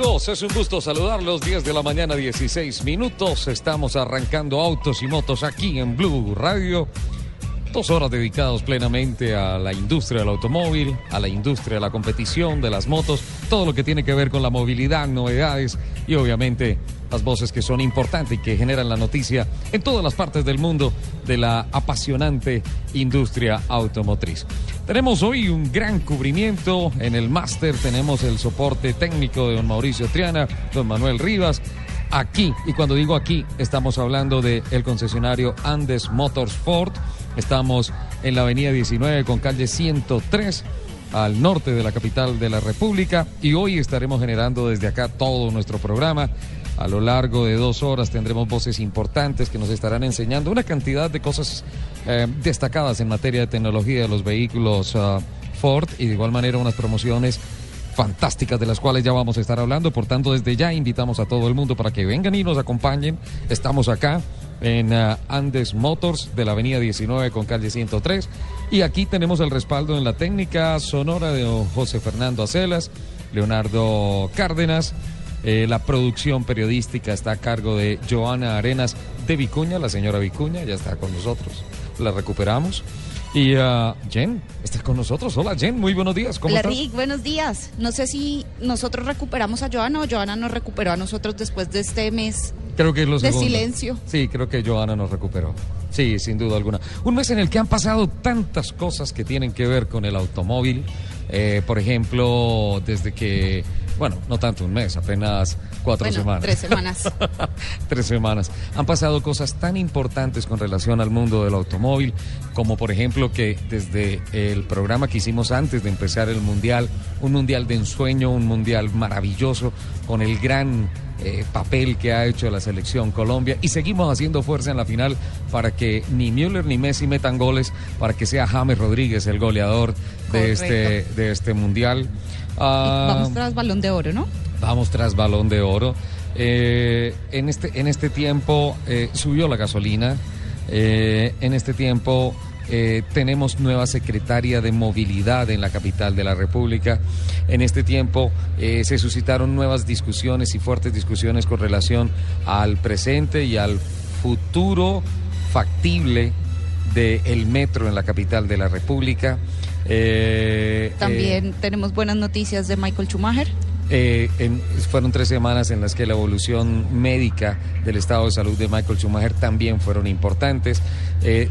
Es un gusto saludarlos. 10 de la mañana, 16 minutos. Estamos arrancando autos y motos aquí en Blue Radio. Dos horas dedicados plenamente a la industria del automóvil, a la industria de la competición, de las motos, todo lo que tiene que ver con la movilidad, novedades y obviamente las voces que son importantes y que generan la noticia en todas las partes del mundo de la apasionante industria automotriz. Tenemos hoy un gran cubrimiento en el máster, tenemos el soporte técnico de don Mauricio Triana, don Manuel Rivas. Aquí, y cuando digo aquí, estamos hablando del el concesionario Andes Motorsport. Estamos en la avenida 19 con calle 103 al norte de la capital de la República y hoy estaremos generando desde acá todo nuestro programa. A lo largo de dos horas tendremos voces importantes que nos estarán enseñando una cantidad de cosas eh, destacadas en materia de tecnología de los vehículos ah, Ford y de igual manera unas promociones fantásticas de las cuales ya vamos a estar hablando. Por tanto, desde ya invitamos a todo el mundo para que vengan y nos acompañen. Estamos acá en ah, Andes Motors de la avenida 19 con calle 103. Y aquí tenemos el respaldo en la técnica sonora de José Fernando Acelas, Leonardo Cárdenas. Eh, la producción periodística está a cargo de Joana Arenas de Vicuña, la señora Vicuña, ya está con nosotros. La recuperamos. Y uh, Jen, está con nosotros. Hola Jen, muy buenos días. ¿Cómo Hola Rick, buenos días. No sé si nosotros recuperamos a Joana o Joana nos recuperó a nosotros después de este mes creo que es de silencio. Sí, creo que Joana nos recuperó. Sí, sin duda alguna. Un mes en el que han pasado tantas cosas que tienen que ver con el automóvil. Eh, por ejemplo, desde que bueno, no tanto un mes, apenas cuatro semanas. Tres semanas. tres semanas. Han pasado cosas tan importantes con relación al mundo del automóvil, como por ejemplo que desde el programa que hicimos antes de empezar el Mundial, un Mundial de ensueño, un Mundial maravilloso, con el gran eh, papel que ha hecho la selección Colombia y seguimos haciendo fuerza en la final para que ni Müller ni Messi metan goles, para que sea James Rodríguez el goleador de este, de este mundial. Ah, vamos tras balón de oro, ¿no? Vamos tras balón de oro. Eh, en, este, en este tiempo eh, subió la gasolina. Eh, en este tiempo tenemos nueva secretaria de movilidad en la capital de la República. En este tiempo se suscitaron nuevas discusiones y fuertes discusiones con relación al presente y al futuro factible del metro en la capital de la República. Eh, También eh, tenemos buenas noticias de Michael Schumacher. Eh, fueron tres semanas en las que la evolución médica del estado de salud de Michael Schumacher también fueron importantes.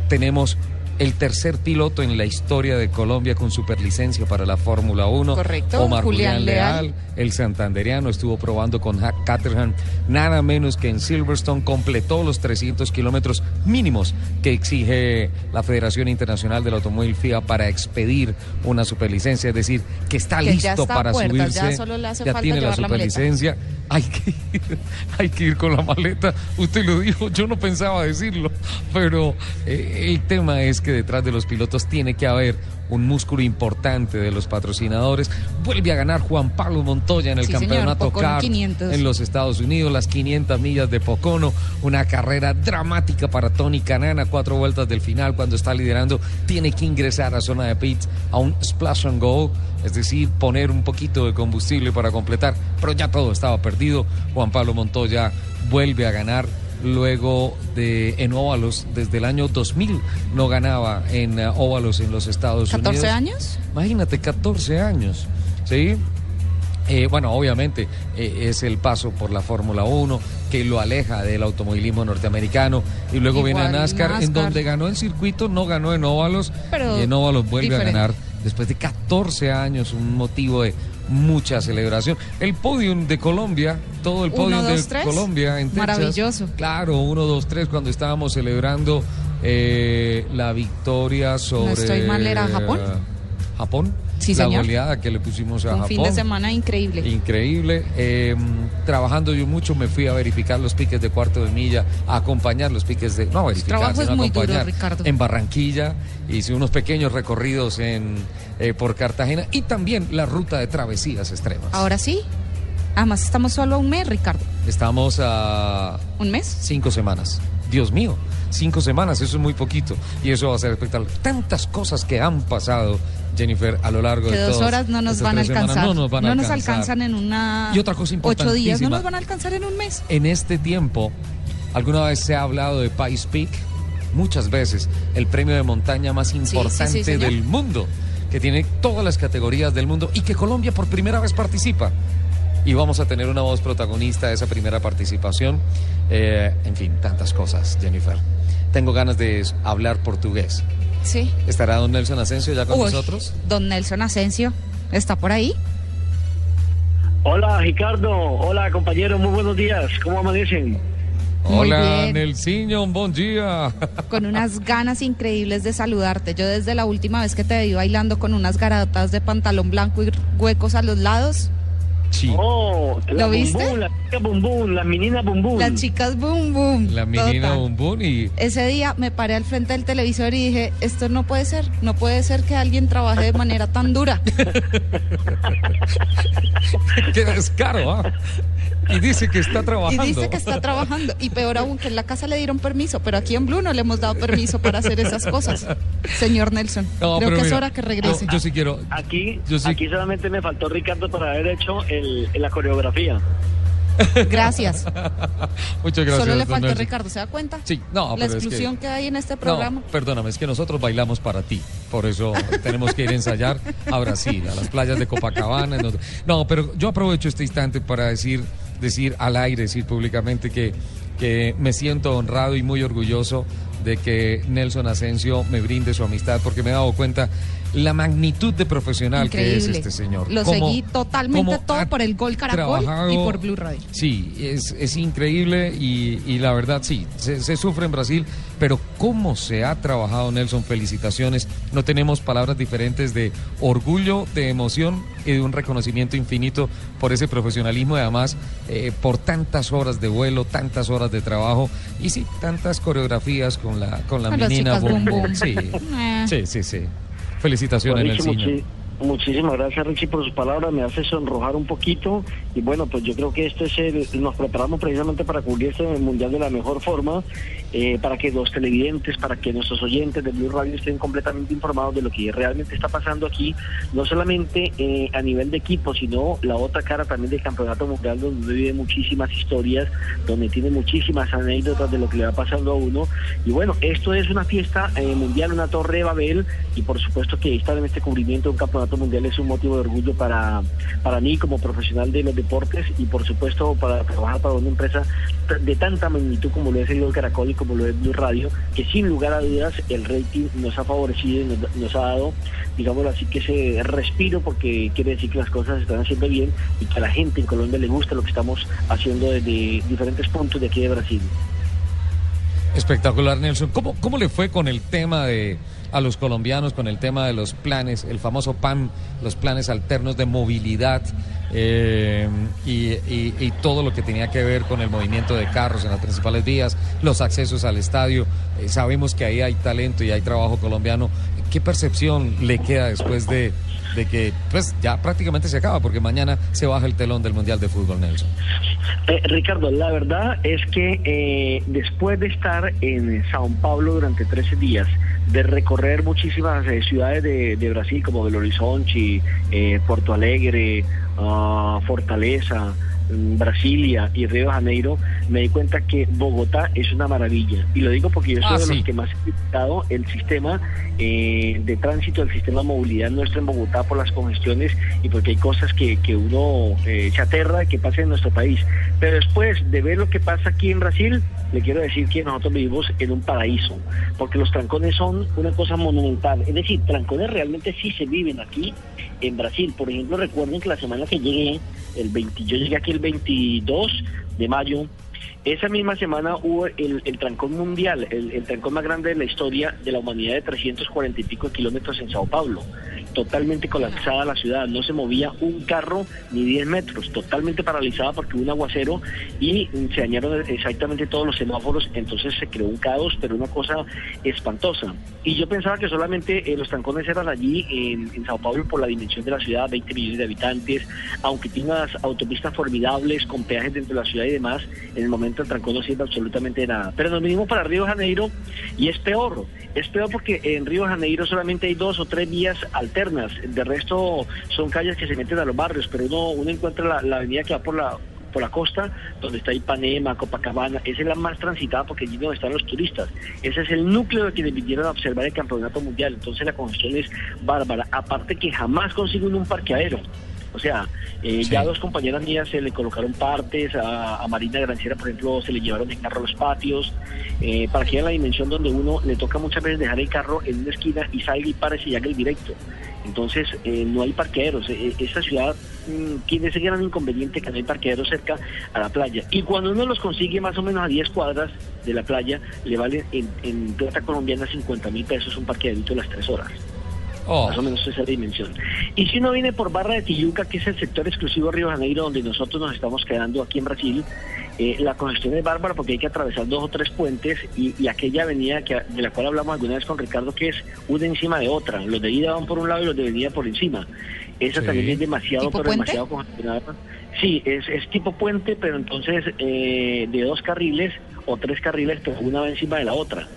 tenemos el tercer piloto en la historia de Colombia con superlicencia para la Fórmula 1. Correcto. Omar Julián, Leal, el santanderiano, estuvo probando con Hack Caterham, nada menos que en Silverstone, completó los 300 kilómetros mínimos que exige la Federación Internacional del Automóvil FIA para expedir una superlicencia, es decir, que está listo para subirse, ya, tiene la superlicencia. hay que, ir, hay que ir con la maleta. Usted lo dijo, yo no pensaba decirlo, pero eh, el tema es que detrás de los pilotos tiene que haber un músculo importante de los patrocinadores. Vuelve a ganar Juan Pablo Montoya en el campeonato CAR en los Estados Unidos, las 500 millas de Pocono, una carrera dramática para Tony Canana, cuatro vueltas del final cuando está liderando, tiene que ingresar a zona de pits a un splash and go, es decir, poner un poquito de combustible para completar, pero ya todo estaba perdido. Juan Pablo Montoya vuelve a ganar luego de en óvalos desde el año 2000 no ganaba en uh, óvalos en los Estados Unidos. ¿14 años? Imagínate, 14 años, ¿sí? Eh, bueno, obviamente eh, es el paso por la Fórmula 1 que lo aleja del automovilismo norteamericano y luego viene a NASCAR, en donde ganó en circuito, no ganó en óvalos y en óvalos vuelve a ganar después de 14 años, un motivo de mucha celebración. El podium de Colombia, todo el podium de Colombia en Texas. Maravilloso. Claro, 1, 2, 3 cuando estábamos celebrando eh, la victoria sobre... No estoy mal, ¿era Japón? Japón. Sí, la señor. goleada que le pusimos a Un Japón. fin de semana increíble. Increíble. Eh, trabajando yo mucho, me fui a verificar los piques de cuarto de milla, a acompañar los piques de. No, trabajo es muy acompañar. duro, Ricardo. En Barranquilla, hice unos pequeños recorridos en, eh, por Cartagena y también la ruta de travesías extremas. Ahora sí. Además, estamos solo a un mes, Ricardo. Estamos a ¿Un mes? cinco semanas. Dios mío, cinco semanas, eso es muy poquito. Y eso va a ser espectacular. Tantas cosas que han pasado, Jennifer, a lo largo Que de dos horas no nos van a tres semanas. alcanzar. No nos van a alcanzar. alcanzan en una. Y otra cosa Ocho días. No nos van a alcanzar en un mes. En este tiempo, alguna vez se ha hablado de Pice Peak, muchas veces, el premio de montaña más sí, sí, importante señor. del mundo, que tiene todas las categorías del mundo y que Colombia por primera vez participa. Y vamos a tener una voz protagonista de esa primera participación. Eh, en fin, tantas cosas, Jennifer. Tengo ganas de hablar portugués. Sí. ¿Estará don Nelson Asensio ya con Uy, nosotros? Don Nelson Asensio. ¿Está por ahí? Hola Ricardo, hola compañero, muy buenos días, ¿cómo amanecen? Hola. Nelsinho, buen día. Con unas ganas increíbles de saludarte. Yo desde la última vez que te vi bailando con unas garatas de pantalón blanco y huecos a los lados, Sí. Oh, la ¿Lo viste? Bum Bum, la chica Bum Bum, la menina Bum Bum. las chicas boom boom. La menina. Bum Bum y Ese día me paré al frente del televisor y dije, esto no puede ser, no puede ser que alguien trabaje de manera tan dura. qué descaro, ¿ah? Y dice que está Y trabajando. dice que está trabajando. Y peor aún, que en la casa le dieron permiso, pero aquí en Blue no le hemos dado permiso para hacer esas cosas. Señor Nelson, No, creo que es hora que regrese. Yo, yo sí quiero. Aquí, Yo sí- aquí solamente me faltó Ricardo para haber hecho el, la coreografía. Gracias. Muchas gracias. Solo le faltó Nelson. Ricardo, ¿se da cuenta? Sí, no, La pero es que- exclusión que... hay en este programa. No, perdóname, es que nosotros bailamos para ti. Por eso tenemos que ir a ensayar a Brasil, a las playas de Copacabana. en donde- No, pero yo aprovecho este instante para decir, decir al aire, decir públicamente que, que me siento honrado y muy orgulloso de que Nelson Asensio me brinde su amistad, porque me he dado cuenta la magnitud de profesional que es este señor. Lo seguí totalmente todo por el Gol Caracol y por Blue Radio. Sí, es, es increíble y, y la verdad sí, se, se sufre en Brasil, pero cómo se ha trabajado Nelson, felicitaciones. No tenemos palabras diferentes de orgullo, de emoción y de un reconocimiento infinito por ese profesionalismo y además eh, por tantas horas de vuelo, tantas horas de trabajo y sí, tantas coreografías con la, con la menina. Bum. Bum. Sí, sí, sí, sí. Felicitaciones, muchi- muchísimas gracias Richie por sus palabras, me hace sonrojar un poquito. Y bueno, pues yo creo que este es el, nos preparamos precisamente para cubrir este mundial de la mejor forma, eh, para que los televidentes, para que nuestros oyentes de Blue Radio estén completamente informados de lo que realmente está pasando aquí, no solamente eh, a nivel de equipo, sino la otra cara también del campeonato mundial donde vive muchísimas historias, donde tiene muchísimas anécdotas de lo que le va pasando a uno. Y bueno, esto es una fiesta eh, mundial, una torre de Babel y por supuesto que estar en este cubrimiento de un campeonato mundial es un motivo de orgullo para, para mí como profesional de los deportes y por supuesto para trabajar para una empresa de tanta magnitud como lo es el Caracol y como lo es Blue Radio, que sin lugar a dudas el rating nos ha favorecido y nos, nos ha dado, digámoslo así, que ese respiro porque quiere decir que las cosas se están haciendo bien y que a la gente en Colombia le gusta lo que estamos haciendo desde diferentes puntos de aquí de Brasil. Espectacular, Nelson. ¿Cómo, ¿Cómo le fue con el tema de a los colombianos, con el tema de los planes, el famoso PAN, los planes alternos de movilidad eh, y, todo lo que tenía que ver con el movimiento de carros en las principales vías, los accesos al estadio? Eh, sabemos que ahí hay talento y hay trabajo colombiano. ¿Qué percepción le queda después de, de que pues ya prácticamente se acaba? Porque mañana se baja el telón del Mundial de Fútbol, Nelson. Eh, Ricardo, la verdad es que eh, después de estar en Sao Paulo durante 13 días, de recorrer muchísimas eh, ciudades de, Brasil como Belo Horizonte, eh, Porto Alegre, ah, Fortaleza, Brasilia y Río de Janeiro, me di cuenta que Bogotá es una maravilla. Y lo digo porque yo soy Ah, de sí. los que más he criticado el sistema eh, de tránsito, el sistema de movilidad nuestro en Bogotá por las congestiones y porque hay cosas que, que uno eh, se aterra que pase en nuestro país. Pero después de ver lo que pasa aquí en Brasil, le quiero decir que nosotros vivimos en un paraíso, porque los trancones son una cosa monumental. Es decir, trancones realmente sí se viven aquí en Brasil. Por ejemplo, recuerden que la semana que llegué, el 20, yo llegué aquí el 22 de mayo, esa misma semana hubo el, el trancón mundial, el, el trancón más grande de la historia de la humanidad de 340 y pico kilómetros en Sao Paulo. Totalmente colapsada la ciudad, no se movía un carro ni 10 metros, totalmente paralizada porque hubo un aguacero y se dañaron exactamente todos los semáforos, entonces se creó un caos, pero una cosa espantosa. Y yo pensaba que solamente eh, los trancones eran allí en, en Sao Paulo por la dimensión de la ciudad, 20 millones de habitantes, aunque tiene unas autopistas formidables con peajes dentro de la ciudad y demás, en el momento el trancón no sirve absolutamente nada. Pero nos vinimos para Río de Janeiro y es peor, es peor porque en Río de Janeiro solamente hay dos o tres vías alternas, de resto son calles que se meten a los barrios, pero uno, uno encuentra la, la avenida que va por la por la costa, donde está Ipanema, Copacabana, esa es la más transitada porque allí donde están los turistas. Ese es el núcleo de quienes vinieron a observar el campeonato mundial. Entonces la congestión es bárbara. Aparte que jamás consiguen un parqueadero. O sea, eh, Sí. ya dos compañeras mías se le colocaron partes, a, a Marina Granciera, por ejemplo, se le llevaron el carro a los patios, eh, para que vean la dimensión donde uno le toca muchas veces dejar el carro en una esquina y salga y párese y haga el directo. Entonces, eh, no hay parqueaderos. Eh, esta ciudad mm, tiene ese gran inconveniente que no hay parqueaderos cerca a la playa. Y cuando uno los consigue más o menos a 10 cuadras de la playa, le vale en, en plata colombiana 50 mil pesos un parqueadero las 3 horas. Oh, Más o menos esa dimensión. Y si uno viene por Barra de Tijuca, que es el sector exclusivo de Río de Janeiro, donde nosotros nos estamos quedando aquí en Brasil, eh, la congestión es bárbara porque hay que atravesar dos o tres puentes y, y aquella avenida que, de la cual hablamos alguna vez con Ricardo, que es una encima de otra. Los de ida van por un lado y los de venida por encima. Esa Sí. también es demasiado, ¿Tipo pero puente? demasiado congestionada. Sí, es, es tipo puente, pero entonces eh, de dos carriles o tres carriles, pero una va encima de la otra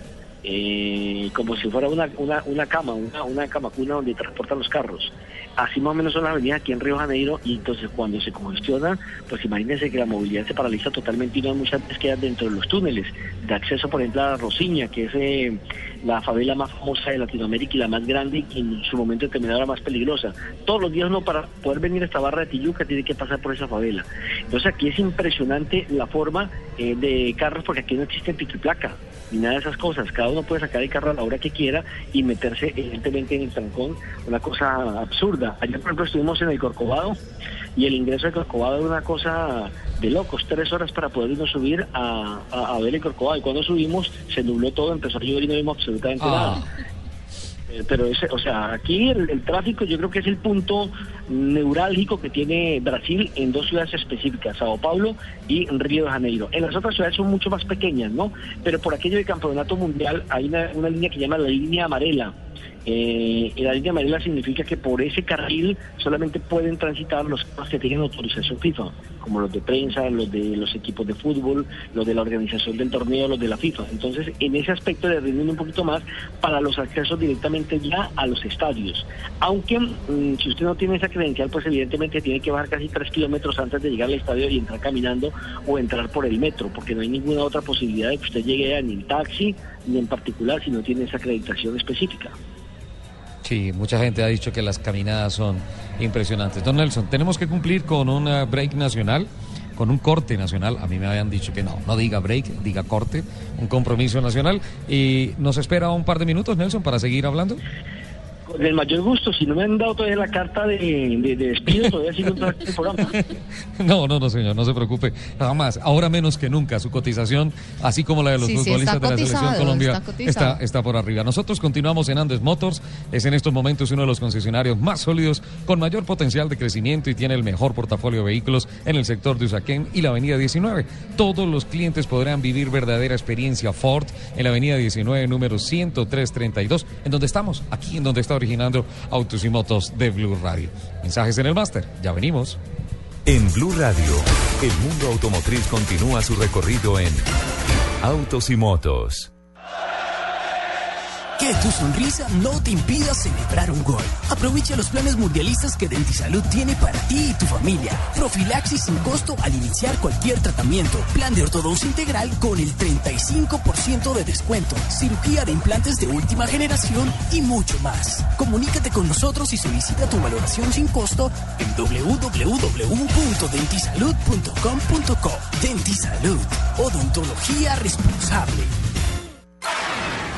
eh, como si fuera una, una, una cama, una, una camacuna donde transportan los carros. Así más o menos son las avenidas aquí en Río Janeiro y entonces cuando se congestiona, pues imagínense que la movilidad se paraliza totalmente y no hay muchas veces quedan dentro de los túneles de acceso, por ejemplo, a Rosiña, que es eh, la favela más famosa de Latinoamérica y la más grande y en su momento determinado la más peligrosa. Todos los días uno para poder venir a esta barra de Tijuca tiene que pasar por esa favela. Entonces aquí es impresionante la forma eh, de carros porque aquí no existe y placa ni nada de esas cosas. Cada uno puede sacar el carro a la hora que quiera y meterse evidentemente en el trancón, una cosa absurda. Ayer, por ejemplo, estuvimos en el Corcovado y el ingreso del Corcovado es una cosa de locos, tres horas para poder irnos subir a, a- a ver el Corcovado. Y cuando subimos se nubló todo, empezó a llover y no vimos absolutamente Ah. nada. Eh, Pero ese, o sea, aquí el, el tráfico yo creo que es el punto neurálgico que tiene Brasil en dos ciudades específicas, Sao Paulo y Río de Janeiro. En las otras ciudades son mucho más pequeñas, ¿no? Pero por aquello del campeonato mundial hay una, una línea que llama la línea amarela. Eh, la línea amarela significa que por ese carril solamente pueden transitar los que tienen autorización FIFA, como los de prensa, los de los equipos de fútbol, los de la organización del torneo, los de la FIFA. Entonces, en ese aspecto le rinden un poquito más para los accesos directamente ya a los estadios. Aunque mm, si usted no tiene esa credencial, pues evidentemente tiene que bajar casi tres kilómetros antes de llegar al estadio y entrar caminando o entrar por el metro, porque no hay ninguna otra posibilidad de que usted llegue ni en taxi ni en particular si no tiene esa acreditación específica. Sí, mucha gente ha dicho que las caminadas son impresionantes. Don Nelson, tenemos que cumplir con un eh, break nacional, con un corte nacional. A mí me habían dicho que no, no diga break, diga corte, un compromiso nacional. Y nos espera un par de minutos, Nelson, para seguir hablando. Con el mayor gusto, si no me han dado todavía la carta de, de- de despido, todavía sigo en el programa. No, no, no, señor, no se preocupe. Jamás, ahora menos que nunca, su cotización, así como la de los Sí, futbolistas de la Selección Colombia, está, está por arriba. Nosotros continuamos en Andes Motors, es en estos momentos uno de los concesionarios más sólidos, con mayor potencial de crecimiento y tiene el mejor portafolio de vehículos en el sector de Usaquén y la Avenida 19. Todos los clientes podrán vivir verdadera experiencia Ford en la Avenida 19, número 10332, en donde estamos, aquí en donde está originando Autos y Motos de Blue Radio. Mensajes en el máster, ya venimos. En Blue Radio, el mundo automotriz continúa su recorrido en Autos y Motos. Que tu sonrisa no te impida celebrar un gol. Aprovecha los planes mundialistas que Dentisalud tiene para ti y tu familia. Profilaxis sin costo al iniciar cualquier tratamiento. Plan de ortodoncia integral con el 35% de descuento. Cirugía de implantes de última generación y mucho más. Comunícate con nosotros y solicita tu valoración sin costo en www.dentisalud.com.co. Dentisalud. Odontología responsable.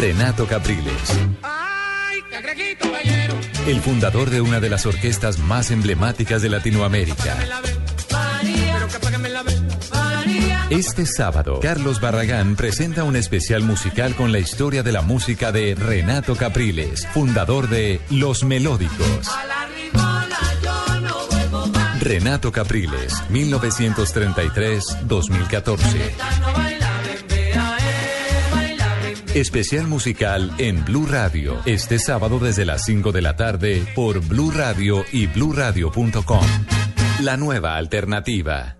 Renato Capriles. El fundador de una de las orquestas más emblemáticas de Latinoamérica. Este sábado, Carlos Barragán presenta un especial musical con la historia de la música de Renato Capriles, fundador de Los Melódicos. Renato Capriles, 1933-2014. Especial musical en Blue Radio, este sábado desde las 5 de la tarde por Blue Radio y bluradio.com. La nueva alternativa.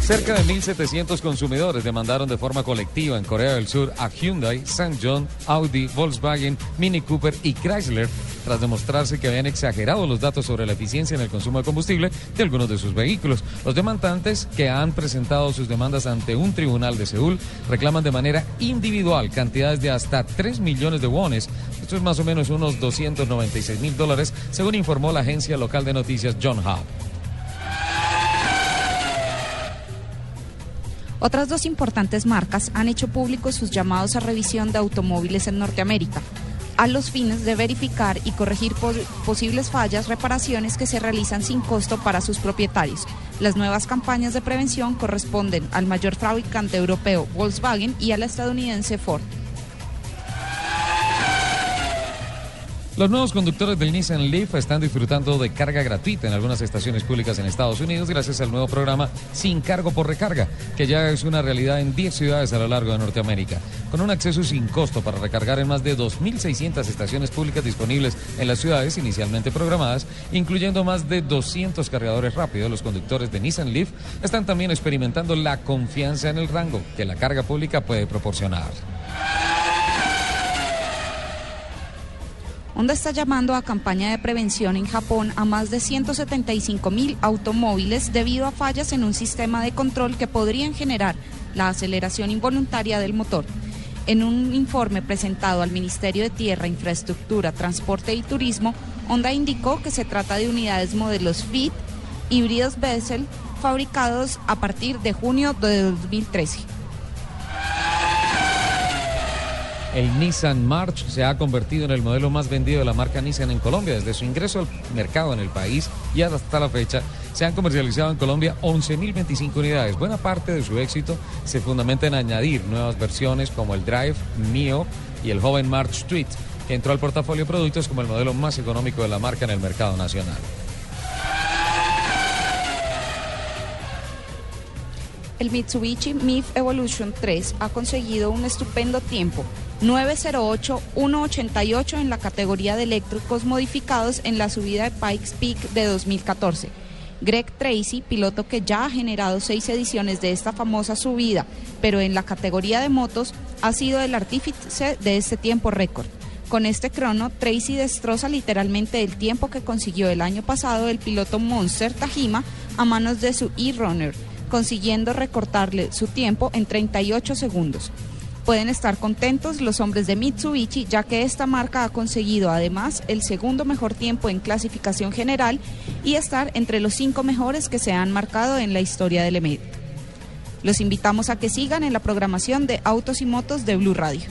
Cerca de 1.700 consumidores demandaron de forma colectiva en Corea del Sur a Hyundai, John, Audi, Volkswagen, Mini Cooper y Chrysler tras demostrarse que habían exagerado los datos sobre la eficiencia en el consumo de combustible de algunos de sus vehículos. Los demandantes que han presentado sus demandas ante un tribunal de Seúl reclaman de manera individual cantidades de hasta 3 millones de wones. Esto es más o menos unos 296 mil dólares, según informó la agencia local de noticias John. Otras dos importantes marcas han hecho públicos sus llamados a revisión de automóviles en Norteamérica, a los fines de verificar y corregir pos- posibles fallas, reparaciones que se realizan sin costo para sus propietarios. Las nuevas campañas de prevención corresponden al mayor fabricante europeo Volkswagen y a la estadounidense Ford. Los nuevos conductores del Nissan Leaf están disfrutando de carga gratuita en algunas estaciones públicas en Estados Unidos gracias al nuevo programa Sin Cargo por Recarga, que ya es una realidad en 10 ciudades a lo largo de Norteamérica. Con un acceso sin costo para recargar en más de 2.600 estaciones públicas disponibles en las ciudades inicialmente programadas, incluyendo más de 200 cargadores rápidos, los conductores de Nissan Leaf están también experimentando la confianza en el rango que la carga pública puede proporcionar. Honda está llamando a campaña de prevención en Japón a más de 175 mil automóviles debido a fallas en un sistema de control que podrían generar la aceleración involuntaria del motor. En un informe presentado al Ministerio de Tierra, Infraestructura, Transporte y Turismo, Honda indicó que se trata de unidades modelos Fit, híbridos Bessel, fabricados a partir de junio de 2013. El Nissan March se ha convertido en el modelo más vendido de la marca Nissan en Colombia desde su ingreso al mercado en el país y hasta la fecha Se han comercializado en Colombia 11.025 unidades. Buena parte de su éxito se fundamenta en añadir nuevas versiones como el Drive, Neo y el joven March Street, que entró al portafolio de productos como el modelo más económico de la marca en el mercado nacional. El Mitsubishi MIF Evolution 3 ha conseguido un estupendo tiempo, 908-188 en la categoría de eléctricos modificados en la subida de Pikes Peak de 2014. Greg Tracy, piloto que ya ha generado seis ediciones de esta famosa subida, pero en la categoría de motos, ha sido el artífice de este tiempo récord. Con este crono, Tracy destroza literalmente el tiempo que consiguió el año pasado el piloto Monster Tajima a manos de su e-runner, consiguiendo recortarle su tiempo en 38 segundos. Pueden estar contentos los hombres de Mitsubishi, ya que esta marca ha conseguido además el segundo mejor tiempo en clasificación general y estar entre los cinco mejores que se han marcado en la historia del evento. Los invitamos a que sigan en la programación de Autos y Motos de Blue Radio.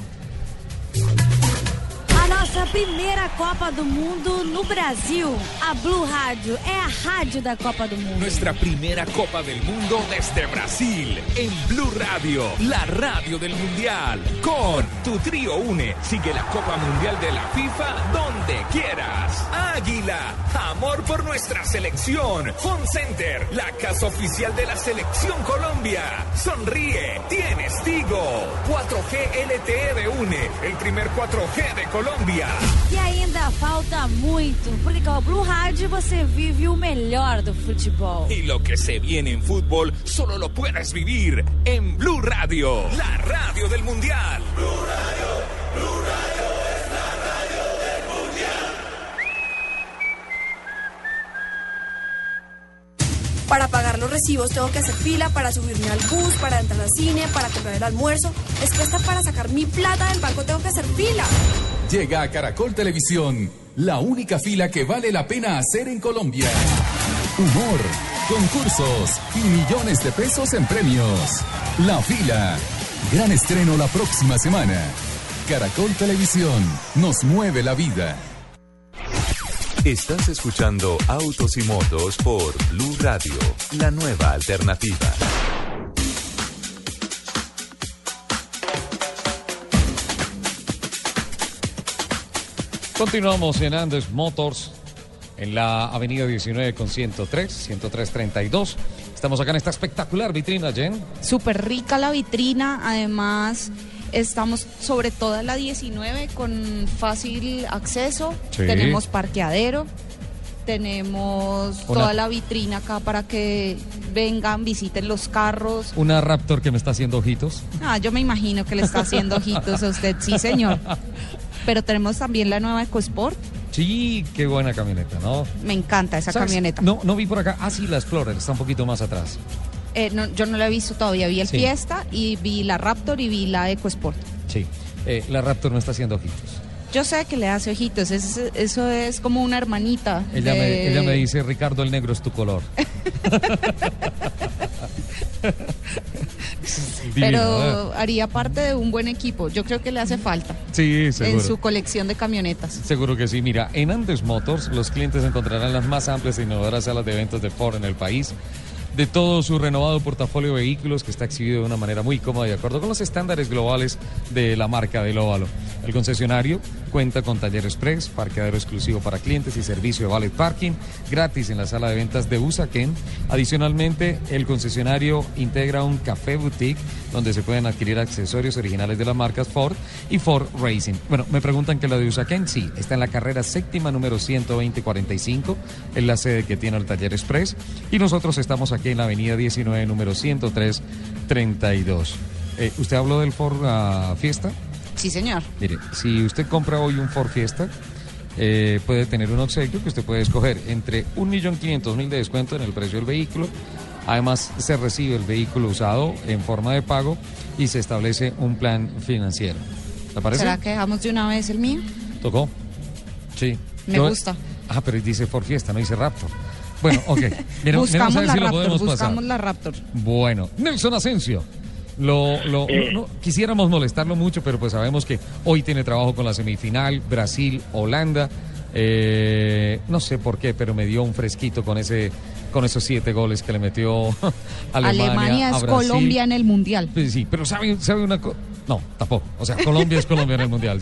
A primeira Copa do Mundo no Brasil. A Blue Rádio é a rádio da Copa do Mundo. Nuestra primera Copa del Mundo desde Brasil en Blue Radio, la radio del Mundial. Con tu trío une, sigue la Copa Mundial de la FIFA donde quieras. Águila, amor por nuestra selección. Home Center, la casa oficial de la selección Colombia. Sonríe, tienes Tigo. 4G LTE de une, el primer 4G de Colombia. E ainda falta muito, porque com a Blue Rádio você vive o melhor do futebol. Y lo que se viene en fútbol solo lo puedes vivir en Blue Radio, la radio del Mundial. Para pagar los recibos tengo que hacer fila para subirme al bus, para entrar al cine, para comprar el almuerzo. Es que hasta para sacar mi plata del banco tengo que hacer fila. Llega a Caracol Televisión, la única fila que vale la pena hacer en Colombia. Humor, concursos y millones de pesos en premios. La fila. Gran estreno la próxima semana. Caracol Televisión nos mueve la vida. Estás escuchando Autos y Motos por Blue Radio, la nueva alternativa. Continuamos en Andes Motors en la avenida 19 con 103, 10332. Estamos acá en esta espectacular vitrina, Jen. Súper rica la vitrina, además estamos sobre toda la 19 con fácil acceso, Sí. tenemos parqueadero, tenemos Una- toda la vitrina acá para que vengan, visiten los carros. Una Raptor que me está haciendo ojitos. Ah, yo me imagino que le está haciendo ojitos a usted, sí señor. Pero tenemos también la nueva EcoSport, Sí, qué buena camioneta, ¿no? me encanta esa ¿Sabes? camioneta. No, no vi por acá. Ah, sí, la Explorer está un poquito más atrás. Eh, no, yo no la he visto todavía, vi el Sí. Fiesta y vi la Raptor y vi la EcoSport. Sí. Eh, la Raptor no está haciendo ojitos. Yo sé que le hace ojitos, es- eso es como una hermanita. Ella, de- me, ella me dice, Ricardo, el negro es tu color. Pero ¿eh? haría parte de un buen equipo. Yo creo que le hace falta Sí, seguro. en su colección de camionetas. Seguro que sí. Mira, en Andes Motors los clientes encontrarán las más amplias e innovadoras salas de eventos de Ford en el país. De todo su renovado portafolio de vehículos que está exhibido de una manera muy cómoda y de acuerdo con los estándares globales de la marca del óvalo. El concesionario cuenta con taller express, parqueadero exclusivo para clientes y servicio de valet parking gratis en la sala de ventas de Usaquén. Adicionalmente, el concesionario integra un café boutique donde se pueden adquirir accesorios originales de las marcas Ford y Ford Racing. Bueno, me preguntan que la de Usaquén, sí, está en la carrera séptima número 12045, es la sede que tiene el taller express y nosotros estamos aquí en la avenida 19 número 10332. Eh, ¿Usted habló del Ford ah, Fiesta? Sí, señor. Mire, si usted compra hoy un Ford Fiesta, eh, puede tener un obsequio que usted puede escoger entre 1.500.000 de descuento en el precio del vehículo. Además, se recibe el vehículo usado en forma de pago y se establece un plan financiero. ¿Le parece? ¿Será que dejamos de una vez el mío? ¿Tocó? Sí. Me gusta. Ah, pero dice Ford Fiesta, no dice Raptor. Bueno, ok. Mira, buscamos a ver la si lo Raptor, podemos buscamos pasar. la Raptor. Bueno, Nelson Asensio. Lo, lo- Eh. no- no- quisiéramos molestarlo mucho, pero pues sabemos que hoy tiene trabajo con la semifinal, Brasil, Holanda. Eh, no sé por qué, pero me dio un fresquito con ese con esos siete goles que le metió Alemania. Alemania a es Brasil. Colombia en el Mundial. Pues sí, pero ¿sabe, sabe una cosa? No, tampoco. O sea, Colombia es Colombia en el Mundial.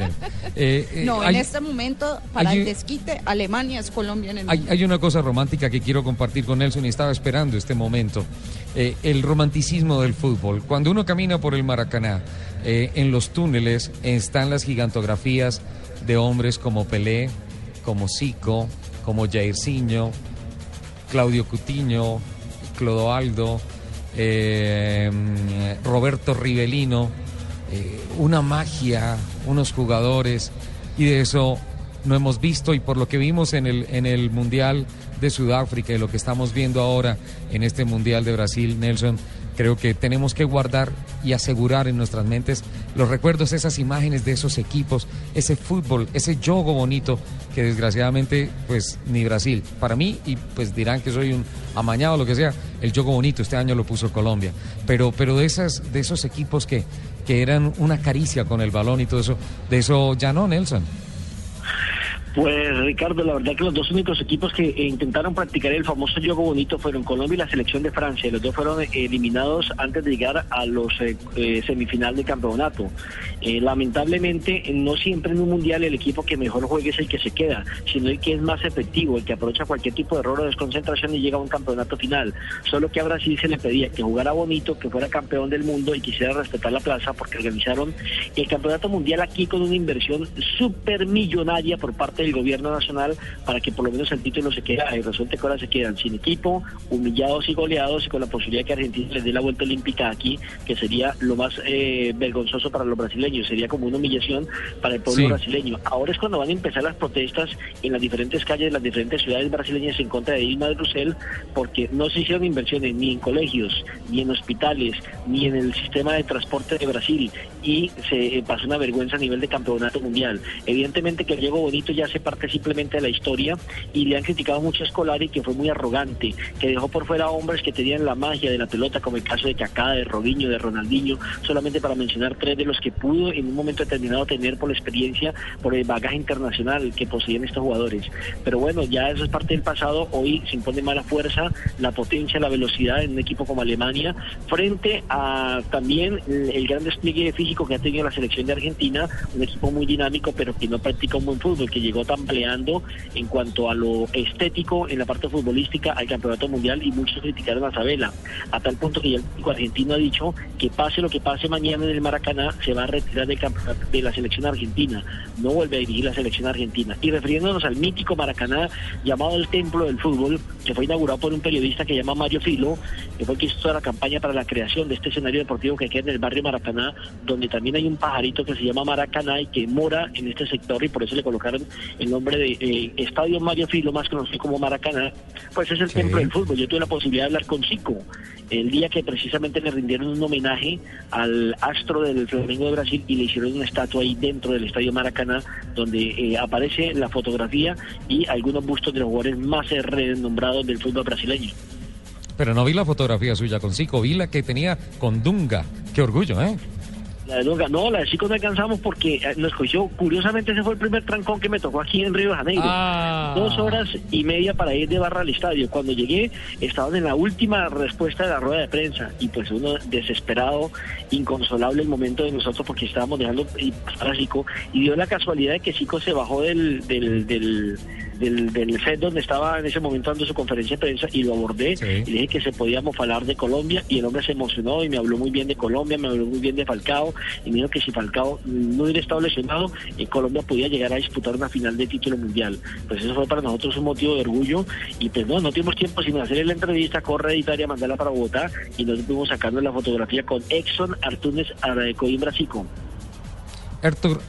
Eh, eh, No, hay- en este momento, para hay- el desquite, Alemania es Colombia en el Hay, Mundial. hay una cosa romántica que quiero compartir con Nelson y estaba esperando este momento. Eh, el romanticismo del fútbol. Cuando uno camina por el Maracaná, en los túneles están las gigantografías de hombres como Pelé, como Zico, como Jairzinho, Claudio Cutiño, Clodoaldo, Roberto Rivelino, eh, una magia, unos jugadores, y de eso no hemos visto, y por lo que vimos en el, en el Mundial de Sudáfrica y lo que estamos viendo ahora en este Mundial de Brasil, Nelson, creo que tenemos que guardar y asegurar en nuestras mentes los recuerdos, esas imágenes de esos equipos, ese fútbol, ese juego bonito que desgraciadamente pues ni Brasil. Para mí, y pues dirán que soy un amañado o lo que sea, el juego bonito este año lo puso Colombia. Pero, pero de, esas, de esos equipos que, que eran una caricia con el balón y todo eso, de eso ya no, Nelson. Pues Ricardo, la verdad que los dos únicos equipos que eh, intentaron practicar el famoso juego bonito fueron Colombia y la selección de Francia. Los dos fueron eh, eliminados antes de llegar a los eh, eh, semifinal de campeonato. Lamentablemente, no siempre en un mundial el equipo que mejor juegue es el que se queda, sino el que es más efectivo, el que aprovecha cualquier tipo de error o desconcentración y llega a un campeonato final. Solo que a Brasil se le pedía que jugara bonito, que fuera campeón del mundo y quisiera respetar la plaza porque organizaron el campeonato mundial aquí con una inversión súper millonaria por parte del gobierno nacional para que por lo menos el título se quede. Y resulta que ahora se quedan sin equipo, humillados y goleados y con la posibilidad de que Argentina les dé la vuelta olímpica aquí, que sería lo más eh, vergonzoso para los brasileños, sería como una humillación para el pueblo Sí. brasileño. Ahora es cuando van a empezar las protestas en las diferentes calles de las diferentes ciudades brasileñas en contra de Dilma de Rousseff, porque no se hicieron inversiones ni en colegios, ni en hospitales, ni en el sistema de transporte de Brasil, y se eh, pasó una vergüenza a nivel de campeonato mundial. Evidentemente que el Diego Bonito ya hace parte simplemente de la historia y le han criticado mucho a Scolari que fue muy arrogante, que dejó por fuera hombres que tenían la magia de la pelota, como el caso de Kaká, de Robinho, de Ronaldinho, solamente para mencionar tres de los que pudo en un momento determinado tener por la experiencia, por el bagaje internacional que poseían estos jugadores. Pero bueno, ya eso es parte del pasado, hoy se impone mala fuerza, la potencia, la velocidad en un equipo como Alemania, frente a también el gran despliegue que ha tenido la selección de Argentina, un equipo muy dinámico, pero que no practica un buen fútbol, que llegó tambaleando en cuanto a lo estético en la parte futbolística al campeonato mundial y muchos criticaron a Sabela, a tal punto que ya el técnico argentino ha dicho que pase lo que pase mañana en el Maracaná, se va a retirar del campeonato de la selección argentina, no vuelve a dirigir la selección argentina. Y refiriéndonos al mítico Maracaná, llamado el Templo del Fútbol, que fue inaugurado por un periodista que se llama Mario Filo, que fue el que hizo toda la campaña para la creación de este escenario deportivo que queda en el barrio Maracaná, donde también hay un pajarito que se llama Maracaná y que mora en este sector y por eso le colocaron el nombre de eh, Estadio Mario Filo, más conocido como Maracaná, pues es el Sí. templo del fútbol. Yo tuve la posibilidad de hablar con Zico el día que precisamente le rindieron un homenaje al astro del Flamengo de Brasil y le hicieron una estatua ahí dentro del Estadio Maracaná, donde eh, aparece la fotografía y algunos bustos de los jugadores más renombrados del fútbol brasileño. Pero no vi la fotografía suya con Zico, vi la que tenía con Dunga. Qué orgullo, ¿eh? La de Dunga, no, la de Chico no alcanzamos porque eh, nos cogió, curiosamente ese fue el primer trancón que me tocó aquí en Río de Janeiro. Ah. Dos horas y media para ir de barra al estadio. Cuando llegué estaban en la última respuesta de la rueda de prensa y pues uno desesperado, inconsolable el momento de nosotros porque estábamos dejando y pasar a Chico y dio la casualidad de que Chico se bajó del, del, del, del, del set donde estaba en ese momento dando su conferencia de prensa y lo abordé Sí. y dije que se podíamos hablar de Colombia y el hombre se emocionó y me habló muy bien de Colombia, me habló muy bien de Falcao y me dijo que si Falcao no hubiera estado lesionado, eh, Colombia podía llegar a disputar una final de título mundial. Pues eso fue para nosotros un motivo de orgullo y pues no, no tuvimos tiempo sin hacer la entrevista, corre editaria, mandarla para Bogotá y nos fuimos sacando la fotografía con Exxon Artúnez Coimbra Zico. Artur,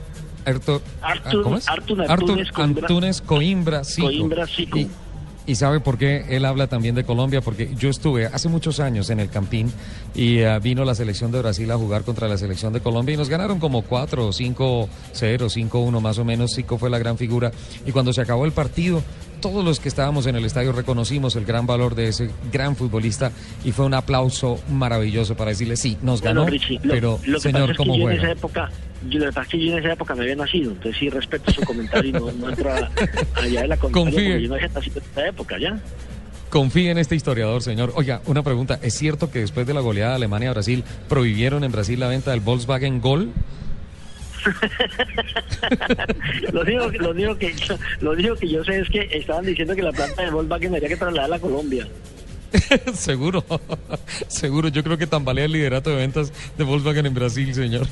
Artur, Artur- ¿cómo es? Artur Antunes Coimbra- Antunes Coimbra Zico. Coimbra Zico. Y, y sabe por qué él habla también de Colombia, porque yo estuve hace muchos años en el Campín y eh, vino la selección de Brasil a jugar contra la selección de Colombia y nos ganaron como 4, 5, 0, 5, 1 más o menos. Zico fue la gran figura y cuando se acabó el partido, todos los que estábamos en el estadio reconocimos el gran valor de ese gran futbolista y fue un aplauso maravilloso para decirle sí, nos ganó, Bueno, Richie, lo- pero lo que señor, pasa es que ¿cómo yo en juega? esa época, yo, pasa es que yo en esa época me había nacido, entonces sí respeto su comentario y no, no entro a- allá de la Confíe. yo no había nacido en esa época, ¿ya? Confíe en este historiador, señor. Oiga, una pregunta. ¿Es cierto que después de la goleada de Alemania a Brasil prohibieron en Brasil la venta del Volkswagen Gol? lo, digo, lo, digo que, lo digo que yo sé es que estaban diciendo que la planta de Volkswagen habría que trasladarla a Colombia. seguro, seguro. Yo creo que tambalea el liderato de ventas de Volkswagen en Brasil, señor.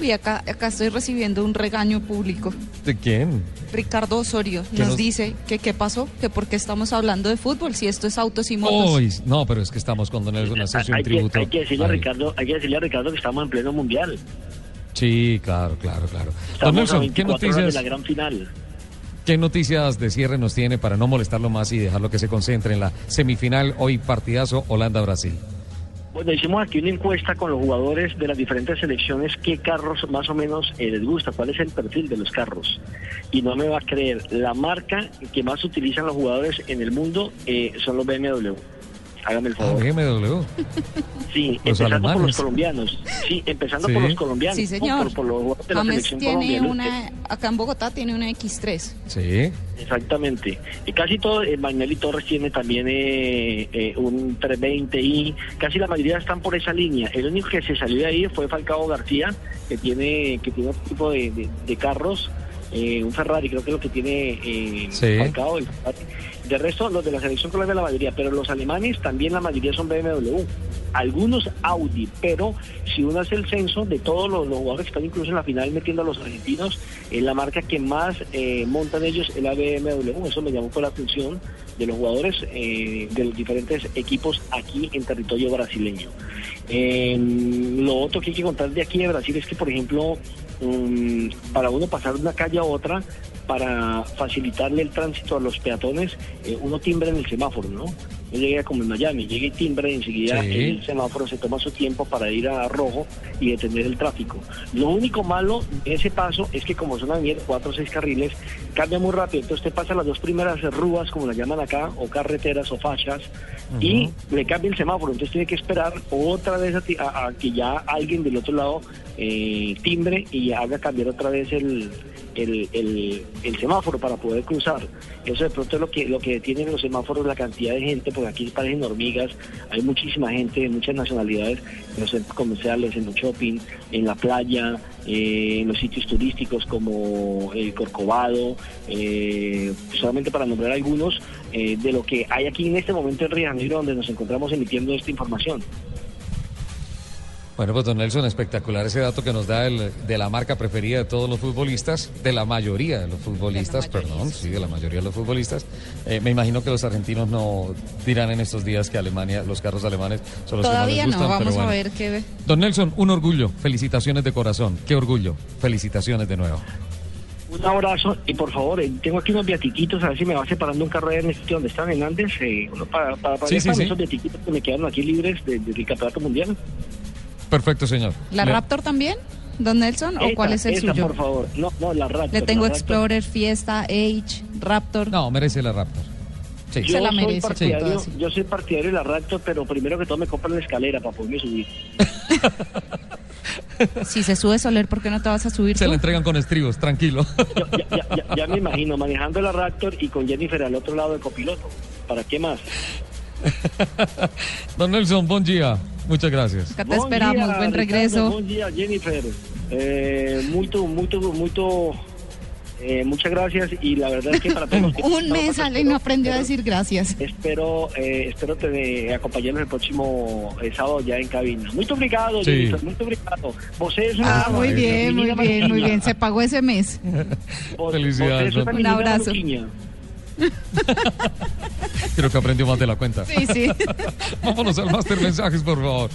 Y acá, acá estoy recibiendo un regaño público. ¿De quién? Ricardo Osorio nos, nos- dice que qué pasó, que por qué estamos hablando de fútbol, si esto es autos y motos. Uy, no, pero es que estamos con Don Nelson haciendo Hay un que, tributo. hay, que decirle a Ricardo, hay que decirle a Ricardo que estamos en pleno mundial. Sí, claro, claro, claro. Don Estamos a Nelson, ¿qué 24 horas de noticias, la gran final. ¿Qué noticias de cierre nos tiene para no molestarlo más y dejarlo que se concentre en la semifinal hoy partidazo Holanda-Brasil? Bueno, hicimos aquí una encuesta con los jugadores de las diferentes selecciones, qué carros más o menos eh, les gusta, cuál es el perfil de los carros. Y no me va a creer, la marca que más utilizan los jugadores en el mundo eh, son los BMW. Hágame el Ah, favor. BMW. Sí, Los empezando por alemanes. los colombianos. Sí, empezando Sí. por los colombianos. Sí, señor. Por, por los de la James tiene colombiana. una, acá en Bogotá tiene una X3. Sí. Exactamente. Y casi todo, eh, Magnelli Torres tiene también eh, eh, un 320i, casi la mayoría están por esa línea. El único que se salió de ahí fue Falcao García, que tiene que tiene otro tipo de, de- de carros, eh, un Ferrari creo que es lo que tiene eh, Sí. Falcao. el Ferrari. De resto, los de la selección Colombia la mayoría, pero los alemanes también la mayoría son BMW. Algunos Audi, pero si uno hace el censo de todos los, jugadores que están incluso en la final metiendo a los argentinos, eh, la marca que más eh, montan ellos es la BMW. Eso me llamó por la atención de los jugadores eh, de los diferentes equipos aquí en territorio brasileño. Eh, lo otro que hay que contar de aquí de Brasil es que, por ejemplo, mm, para uno pasar de una calle a otra, para facilitarle el tránsito a los peatones, eh, uno timbra en el semáforo, ¿no? No llega como en Miami, llega y timbra y enseguida Sí. el semáforo se toma su tiempo para ir a rojo y detener el tráfico. Lo único malo de ese paso es que como son de cuatro o seis carriles, cambia muy rápido. Entonces usted pasa las dos primeras rúas, como las llaman acá, o carreteras o fachas, y le cambia el semáforo. Entonces tiene que esperar otra vez a, a- a que ya alguien del otro lado eh, timbre y haga cambiar otra vez el, el, el- el semáforo para poder cruzar. Eso de pronto es lo que lo que tienen los semáforos, la cantidad de gente, porque aquí parecen hormigas, hay muchísima gente de muchas nacionalidades, en los centros comerciales, en los shopping, en la playa, eh, en los sitios turísticos como el Corcovado, eh, solamente para nombrar algunos eh, de lo que hay aquí en este momento en Río de Janeiro, donde nos encontramos emitiendo esta información. Bueno, pues don Nelson, espectacular ese dato que nos da el- de la marca preferida de todos los futbolistas, de la mayoría de los futbolistas, perdón, sí, de la mayoría de los futbolistas. Eh, me imagino que los argentinos no dirán en estos días que Alemania, los carros alemanes son los Todavía que más les no, gustan, pero vamos a bueno. ver qué ve. Don Nelson, un orgullo, felicitaciones de corazón, qué orgullo, felicitaciones de nuevo. Un abrazo y por favor, eh, tengo aquí unos viatiquitos, a ver si me va separando un carro en el sitio donde están en Andes, eh, uno para, para, para, Sí, sí, para sí. esos viatiquitos que me quedaron aquí libres de- del campeonato mundial. Perfecto, señor. ¿La Le- Raptor también, don Nelson? ¿O Esta, cuál es el esta, suyo? por favor. No, no, la Raptor. Le tengo Raptor. Explorer, Fiesta, Age, Raptor. No, merece la Raptor. Sí. Se la soy merece, partidario- sí. Yo soy partidario de la Raptor, pero primero que todo me compran la escalera para poderme subir. Si se sube Soler, ¿por qué no te vas a subir Se tú? la entregan con estribos, tranquilo. Yo- ya, ya- ya- ya me imagino manejando la Raptor y con Jennifer al otro lado de copiloto. ¿Para qué más? Don Nelson, buen día. Muchas gracias. Acá te Buen esperamos, día, buen Ricardo, regreso. buen día, Jennifer. Eh, muito, muito, muito. eh, muchas gracias y la verdad es que para todos los que Un mes sale y no aprendió a decir gracias. espero eh, espero te acompañarnos el próximo eh, sábado ya en cabina. Muy obrigado, Sí. Jennifer, muy obrigado. Vos es una Ah, muy bien, muy bien, muy bien. Se pagó ese mes. Vos- Felicidades, vos Un abrazo. maluquinha. Creo que aprendió más de la cuenta. Sí, sí. Vámonos al máster mensajes, por favor.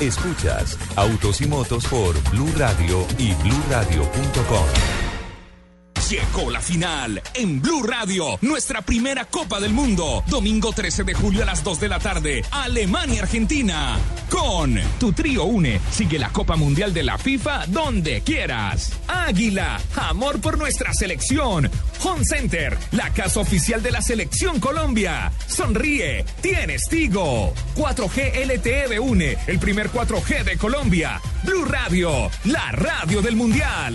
Escuchas Autos y Motos por Blue Radio y BlueRadio.com. Llegó la final en Blue Radio, nuestra primera Copa del Mundo. Domingo 13 de julio a las 2 de la tarde, Alemania-Argentina. Con tu trío une, sigue la Copa Mundial de la FIFA donde quieras. Águila, amor por nuestra selección. Home Center, la casa oficial de la selección Colombia. Sonríe, tienes Tigo. 4G LTE de une, el primer 4G de Colombia. Blue Radio, la radio del Mundial.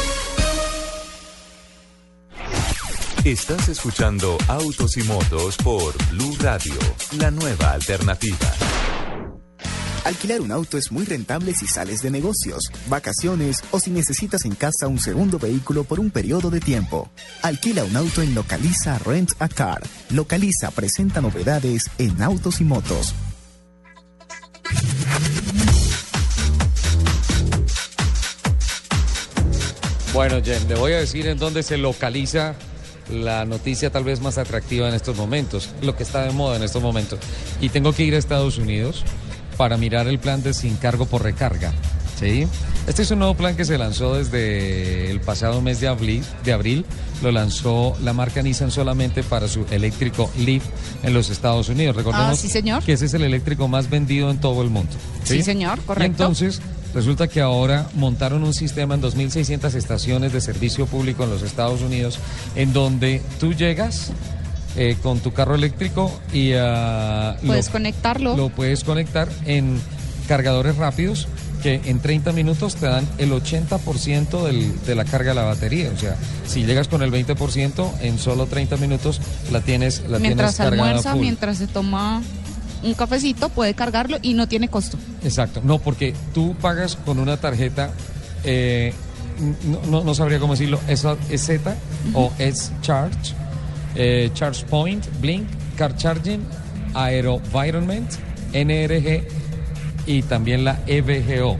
Estás escuchando Autos y Motos por Blue Radio, la nueva alternativa. Alquilar un auto es muy rentable si sales de negocios, vacaciones o si necesitas en casa un segundo vehículo por un periodo de tiempo. Alquila un auto en Localiza Rent a Car. Localiza presenta novedades en autos y motos. Bueno, Jen, le voy a decir en dónde se localiza la noticia tal vez más atractiva en estos momentos, lo que está de moda en estos momentos. Y tengo que ir a Estados Unidos para mirar el plan de sin cargo por recarga. ¿sí? Este es un nuevo plan que se lanzó desde el pasado mes de abril, de abril. Lo lanzó la marca Nissan solamente para su eléctrico Leaf en los Estados Unidos. Recordemos Ah, sí, señor. que ese es el eléctrico más vendido en todo el mundo. Sí, señor, correcto. Y entonces, resulta que ahora montaron un sistema en 2.600 estaciones de servicio público en los Estados Unidos, en donde tú llegas eh, con tu carro eléctrico y ah, Puedes lo- conectarlo. Lo puedes conectar en cargadores rápidos que en 30 minutos te dan el 80% del- de la carga de la batería. O sea, si llegas con el 20%, en solo 30 minutos la tienes, la mientras tienes cargada almuerza, full. mientras se toma un cafecito, puede cargarlo y no tiene costo. Exacto, no, porque tú pagas con una tarjeta, eh, no, no- no sabría cómo decirlo, es, es Z o es Charge, eh, Charge Point, Blink, Car Charging, Aerovironment, NRG y también la EVGO.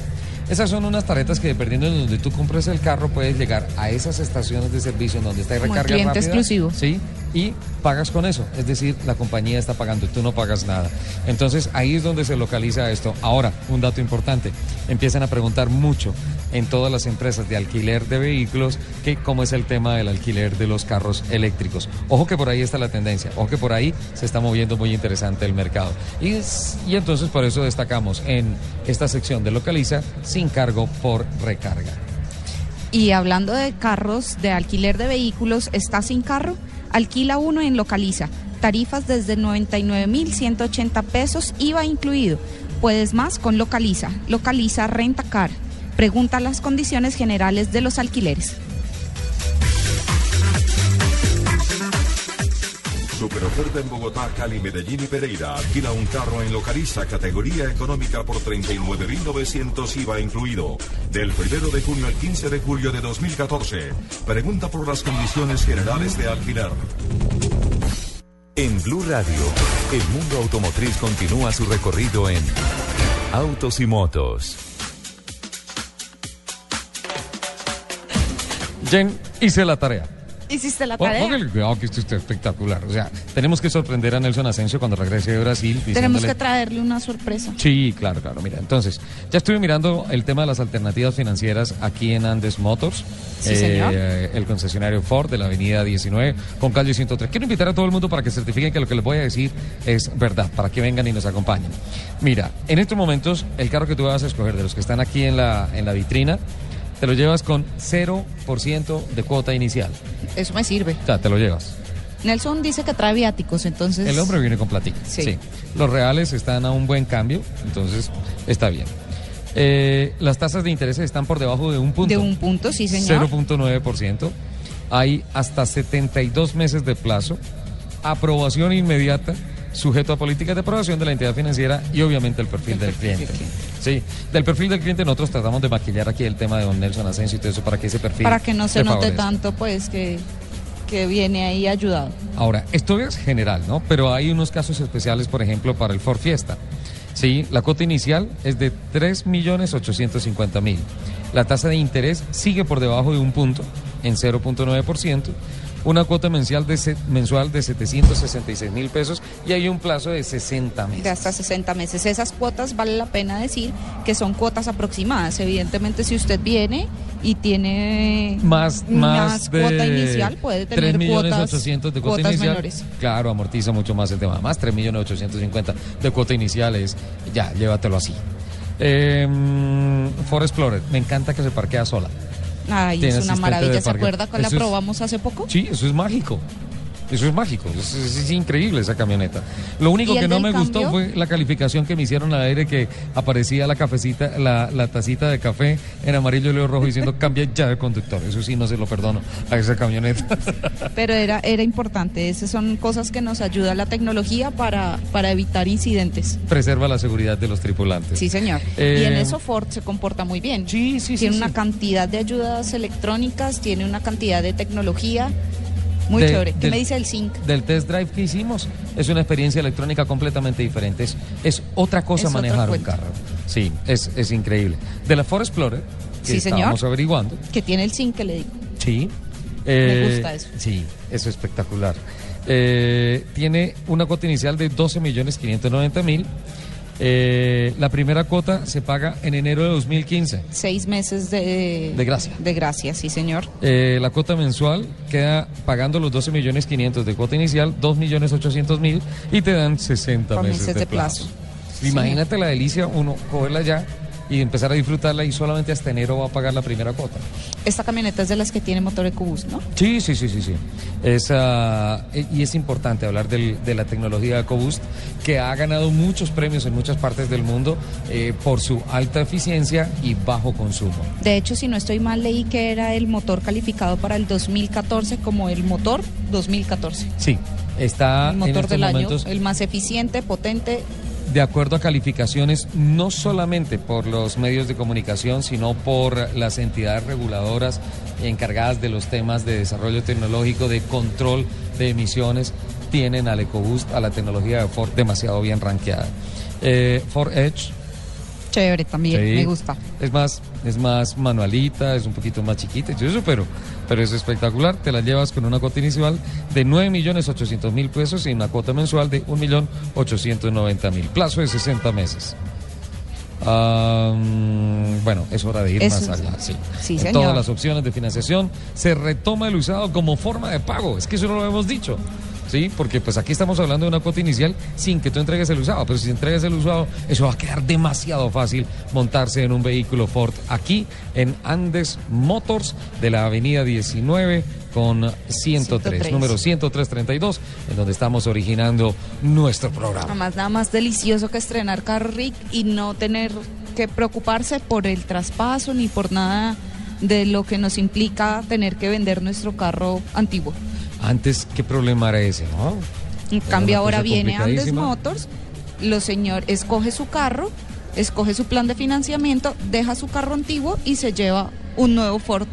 Esas son unas tarjetas que dependiendo de donde tú compres el carro puedes llegar a esas estaciones de servicio en donde está el recarga cliente rápida, exclusivo. Sí, y pagas con eso. Es decir, la compañía está pagando y tú no pagas nada. Entonces ahí es donde se localiza esto. Ahora, un dato importante. Empiezan a preguntar mucho en todas las empresas de alquiler de vehículos que cómo es el tema del alquiler de los carros eléctricos. Ojo que por ahí está la tendencia. Ojo que por ahí se está moviendo muy interesante el mercado. Y, es- y entonces por eso destacamos en esta sección de Localiza sin cargo por recarga. Y hablando de carros, de alquiler de vehículos, ¿está sin carro? Alquila uno en Localiza. Tarifas desde 99.180 pesos, IVA incluido. Puedes más con Localiza. Localiza Renta Car. Pregunta las condiciones generales de los alquileres. Super oferta en Bogotá, Cali, Medellín y Pereira. Alquila un carro en Localiza, categoría económica por 39.900 IVA incluido. Del 1 de junio al 15 de julio de 2014. Pregunta por las condiciones generales de alquiler. En Blue Radio, el mundo automotriz continúa su recorrido en Autos y Motos. Jen, hice la tarea. ¿Hiciste la tarea? Póngale cuidado que esto está espectacular. O sea, tenemos que sorprender a Nelson Asensio cuando regrese de Brasil. Tenemos que traerle una sorpresa. Sí, claro, claro. Mira, entonces, ya estuve mirando el tema de las alternativas financieras aquí en Andes Motors. Sí, señor. el concesionario Ford de la avenida 19 con calle 103. Quiero invitar a todo el mundo para que certifiquen que lo que les voy a decir es verdad, para que vengan y nos acompañen. Mira, en estos momentos, el carro que tú vas a escoger de los que están aquí en la, en la vitrina, te lo llevas con 0% de cuota inicial. Eso me sirve. O sea, te lo llevas. Nelson dice que trae viáticos, entonces... El hombre viene con platica. Sí. Los reales están a un buen cambio, entonces está bien. Eh, las tasas de interés están por debajo de un punto. De un punto, sí, señor. 0.9%. Hay hasta 72 meses de plazo. Aprobación inmediata, sujeto a políticas de aprobación de la entidad financiera y obviamente el perfil del cliente. Sí, del perfil del cliente nosotros tratamos de maquillar aquí el tema de don Nelson Asensio y todo eso para que ese perfil Para que no se te note tanto, pues, que, que viene ahí ayudado. Ahora, esto es general, ¿no? Pero hay unos casos especiales, por ejemplo, para el Ford Fiesta. Sí, la cuota inicial es de 3.850.000. La tasa de interés sigue por debajo de un punto, en 0.9%. una cuota mensual de, se- mensual de 766 mil pesos y hay un plazo de 60 meses. de hasta 60 meses. Esas cuotas vale la pena decir que son cuotas aproximadas. Evidentemente, si usted viene y tiene Más, más, de cuota inicial, puede 3 tener millones cuotas, 800 de cuota cuotas inicial. menores. Claro, amortiza mucho más el tema. Más 3 millones 850 de cuota inicial es, ya, llévatelo así. Eh, Ford Explorer, me encanta que se parquea sola. Ay, es una maravilla. ¿Se acuerda que la probamos hace poco? Sí, eso es mágico. Eso es mágico, es, es- es increíble esa camioneta. Lo único ¿Y el que no me gustó fue la calificación que me hicieron al aire que aparecía la cafecita, la, la tacita de café en amarillo y luego rojo diciendo cambia ya de conductor. Eso sí no se lo perdono a esa camioneta. Pero era, era importante. Esas son cosas que nos ayuda la tecnología para, para evitar incidentes. Preserva la seguridad de los tripulantes. Sí, señor. Eh, y en eso Ford se comporta muy bien. Sí, sí, Tiene sí, una sí. cantidad de ayudas electrónicas, tiene una cantidad de tecnología. Muy De- chévere. ¿Qué del- me dice el Sync? Del test drive que hicimos, es una experiencia electrónica completamente diferente. Es, es otra cosa Es manejar un carro. Sí, es, es increíble. De la Ford Explorer, que Sí, señor. estábamos averiguando, Que tiene el Sync que le digo. Sí. Eh, gusta eso. Sí, es espectacular. Eh, tiene una cuota inicial de 12 millones 590 mil. Eh, la primera cuota se paga en enero de 2015. Seis meses de... De gracia. De gracia, sí, señor. Eh, la cuota mensual queda pagando los 12 millones 500 de cuota inicial, 2 millones 800 mil y te dan 60 Con meses, meses de plazo. Imagínate la delicia, uno cogerla ya y empezar a disfrutarla y solamente hasta enero va a pagar la primera cuota. Esta camioneta es de las que tiene motor EcoBoost, ¿no? Sí, sí, sí, sí, sí. Es, e- y es importante hablar del- de la tecnología EcoBoost, que ha ganado muchos premios en muchas partes del mundo eh, por su alta eficiencia y bajo consumo. De hecho, si no estoy mal, leí que era el motor calificado para el 2014 como el motor 2014. Sí, está el en motor estos del año, el más eficiente, potente. De acuerdo a calificaciones no solamente por los medios de comunicación, sino por las entidades reguladoras encargadas de los temas de desarrollo tecnológico, de control de emisiones, tienen al EcoBoost, a la tecnología de Ford demasiado bien rankeada. Eh, Ford Edge. Chévere también, sí, me gusta. Es más, es más manualita, es un poquito más chiquita eso, pero, pero es espectacular. Te la llevas con una cuota inicial de 9 millones 800 mil pesos y una cuota mensual de 1 millón 890 mil. Plazo de 60 meses. Mm, bueno, es hora de ir Eso más allá. Sí. sí, en señor. todas las opciones de financiación se retoma el usado como forma de pago. Es que eso no lo hemos dicho. Sí, porque pues aquí estamos hablando de una cuota inicial sin que tú entregues el usado, pero si entregas el usado, eso va a quedar demasiado fácil montarse en un vehículo Ford aquí en Andes Motors de la avenida 19 con 103, 103. número 10332, en donde estamos originando nuestro programa. Además, nada más delicioso que estrenar carro Rick y no tener que preocuparse por el traspaso ni por nada de lo que nos implica tener que vender nuestro carro antiguo. Antes, ¿qué problema era ese, no? En cambio, ahora viene Andes. Motors, lo señor escoge su carro, escoge su plan de financiamiento, deja su carro antiguo y se lleva un nuevo Ford.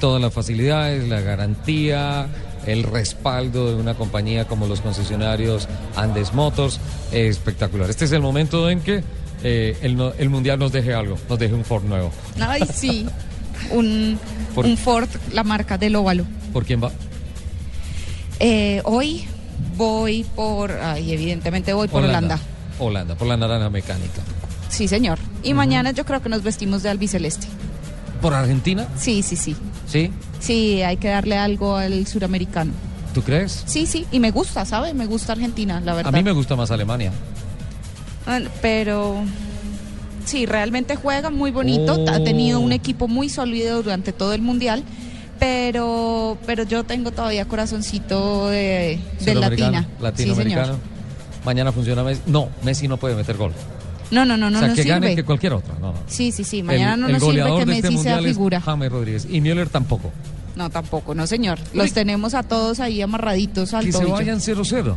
todas las facilidades, la garantía, el respaldo de una compañía como los concesionarios Andes Motors, es espectacular. Este es el momento en que eh, el, mundial nos deje algo, nos deje un Ford nuevo. Ay, sí, un, Por- un Ford, la marca del óvalo. ¿Por quién va? Eh, hoy voy por, ay, evidentemente voy por Holanda. Holanda, por la naranja mecánica. Sí, señor. Y mañana yo creo que nos vestimos de albiceleste. ¿Por Argentina? Sí, sí, sí. ¿Sí? Sí, hay que darle algo al suramericano. ¿Tú crees? Sí, sí, y me gusta, ¿sabe? Me gusta Argentina, la A verdad. mí me gusta más Alemania. Ah, Pero sí, realmente juega muy bonito. Ha tenido un equipo muy sólido durante todo el mundial. Pero, pero yo tengo todavía corazoncito de, de Sudamericano, latina. Latinoamericano. Sí. Mañana funciona Messi. No, Messi no puede meter gol. No, no, no, no, o sea, no que gane que cualquier otro. No, no. Sí, sí, sí. Mañana el, no nos sirve que este Messi sea figura. es James Rodríguez. Y Müller tampoco. No, tampoco, no, señor. Los tenemos a todos ahí amarraditos al Que se vayan 0-0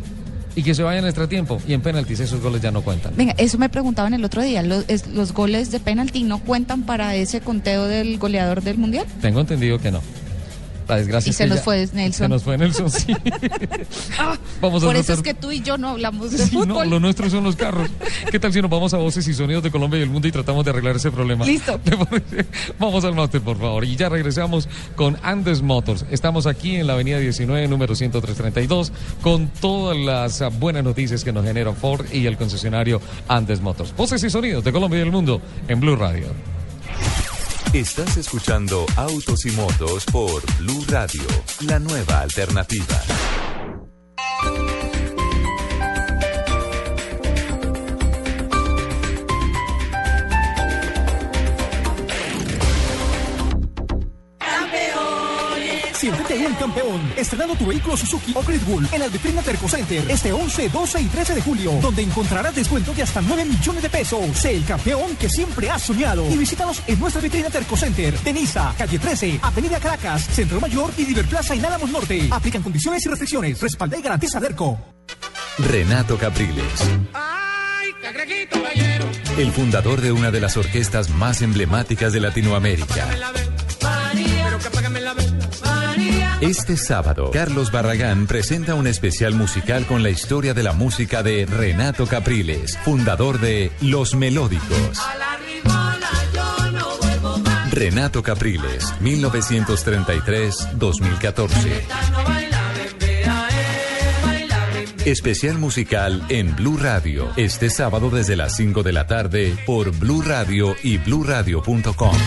y que se vayan extra tiempo y en penaltis esos goles ya no cuentan. Venga, eso me preguntaban el otro día. ¿Los, es- los goles de penalti no cuentan para ese conteo del goleador del mundial? Tengo entendido que no. La desgracia Y se nos ya- fue Nelson. Se nos fue Nelson, sí. Vamos a Por eso es que tú y yo no hablamos de Sí, no, fútbol. lo nuestro son los carros. ¿Qué tal si nos vamos a voces y sonidos de Colombia y el mundo y tratamos de arreglar ese problema? Listo. Vamos al máster, por favor. Y ya regresamos con Andes Motors. Estamos aquí en la avenida 19, número 10332, con todas las ah, buenas noticias que nos genera Ford y el concesionario Andes Motors. Voces y sonidos de Colombia y el mundo en Blue Radio. Estás escuchando Autos y Motos por Blue Radio, la nueva alternativa. Campeón, estrenando tu vehículo Suzuki o Great Bull en el Vitrina Terco Center este 11, 12 y 13 de julio, donde encontrarás descuentos de hasta 9 millones de pesos. Sé el campeón que siempre has soñado y visítanos en nuestra Vitrina Terco Center, Tenisa, calle 13, Avenida Caracas, Centro Mayor y Diverplaza en Álamos Norte. Aplican condiciones y restricciones. Respalda y garantiza Derco. Renato Capriles, el fundador de una de las orquestas más emblemáticas de Latinoamérica. Este sábado, Carlos Barragán presenta un especial musical con la historia de la música de Renato Capriles, fundador de Los Melódicos. Renato Capriles, 1933-2014. Especial musical en Blue Radio, este sábado desde las 5 de la tarde por Blue Radio y bluradio.com.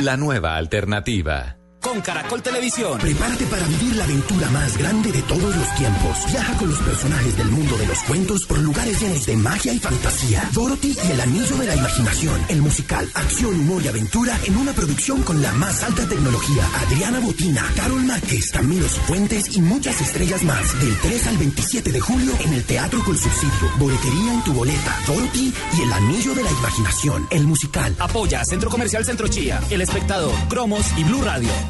La nueva alternativa. Con Caracol Televisión. Prepárate para vivir la aventura más grande de todos los tiempos. Viaja con los personajes del mundo de los cuentos por lugares llenos de magia y fantasía. Dorothy y el anillo de la imaginación. El musical, acción, humor y aventura en una producción con la más alta tecnología. Adriana Botina, Carol Márquez, Camilo Cifuentes y muchas estrellas más. Del 3 al 27 de julio en el Teatro con Subsidio. Boletería en tu boleta. Dorothy y el anillo de la imaginación. El musical. Apoya Centro Comercial Centro Chía, El Espectador, Cromos y Blue Radio.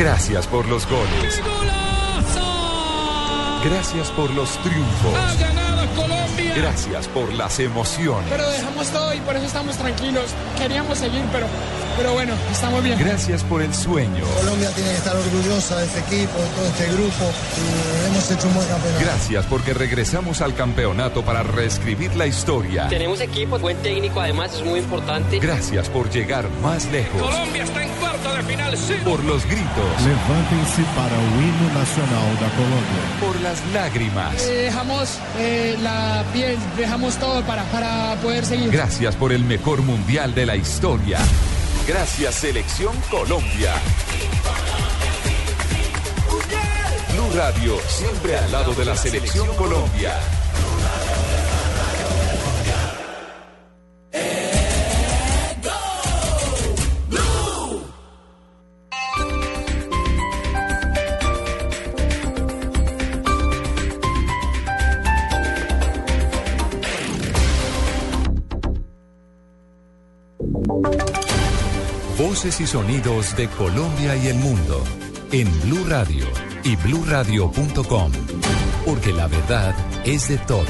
Gracias por los goles. Gracias por los triunfos. Colombia! Gracias por las emociones. Pero dejamos todo y por eso estamos tranquilos. Queríamos seguir, pero, pero bueno, estamos bien. Gracias por el sueño. Colombia tiene que estar orgullosa de este equipo, de todo este grupo y hemos hecho un buen campeonato. Gracias porque regresamos al campeonato para reescribir la historia. Tenemos equipo, buen técnico, además es muy importante. Gracias por llegar más lejos. Colombia está en cuarto de final, sí. Por los gritos. Levantem-se para o hino nacional da Colômbia. Por las lágrimas. Eh, dejamos eh, la dejamos todo para, para poder seguir. Gracias por el mejor mundial de la historia. Gracias Selección Colombia. Blue Radio, siempre al lado de la Selección Colombia. Y sonidos de Colombia y el mundo en Blue Radio y bluradio.com, porque la verdad es de todos.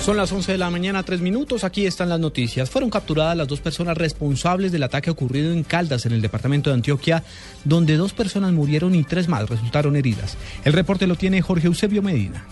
Son las 11 de la mañana, tres minutos. Aquí están las noticias. Fueron capturadas las dos personas responsables del ataque ocurrido en Caldas, en el departamento de Antioquia, donde dos personas murieron y tres más resultaron heridas. El reporte lo tiene Jorge Eusebio Medina.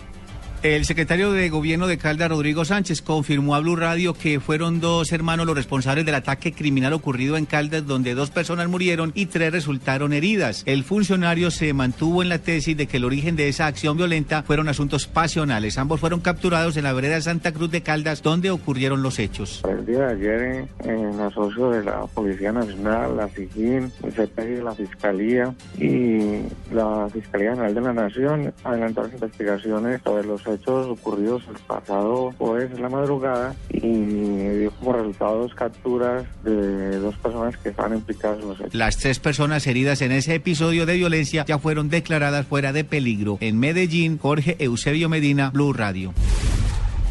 El secretario de Gobierno de Caldas, Rodrigo Sánchez, confirmó a Blue Radio que fueron dos hermanos los responsables del ataque criminal ocurrido en Caldas, donde dos personas murieron y tres resultaron heridas. El funcionario se mantuvo en la tesis de que el origen de esa acción violenta fueron asuntos pasionales. Ambos fueron capturados en la vereda Santa Cruz de Caldas, donde ocurrieron los hechos. El día de ayer, en asocio de la Policía Nacional, la FIJIN, el CPI la Fiscalía y la Fiscalía General de la Nación, adelantaron investigaciones sobre los hechos ocurridos el pasado jueves en la madrugada y dio como resultado dos capturas de dos personas que estaban implicadas en los hechos. Las tres personas heridas en ese episodio de violencia ya fueron declaradas fuera de peligro. En Medellín, Jorge Eusebio Medina, Blue Radio.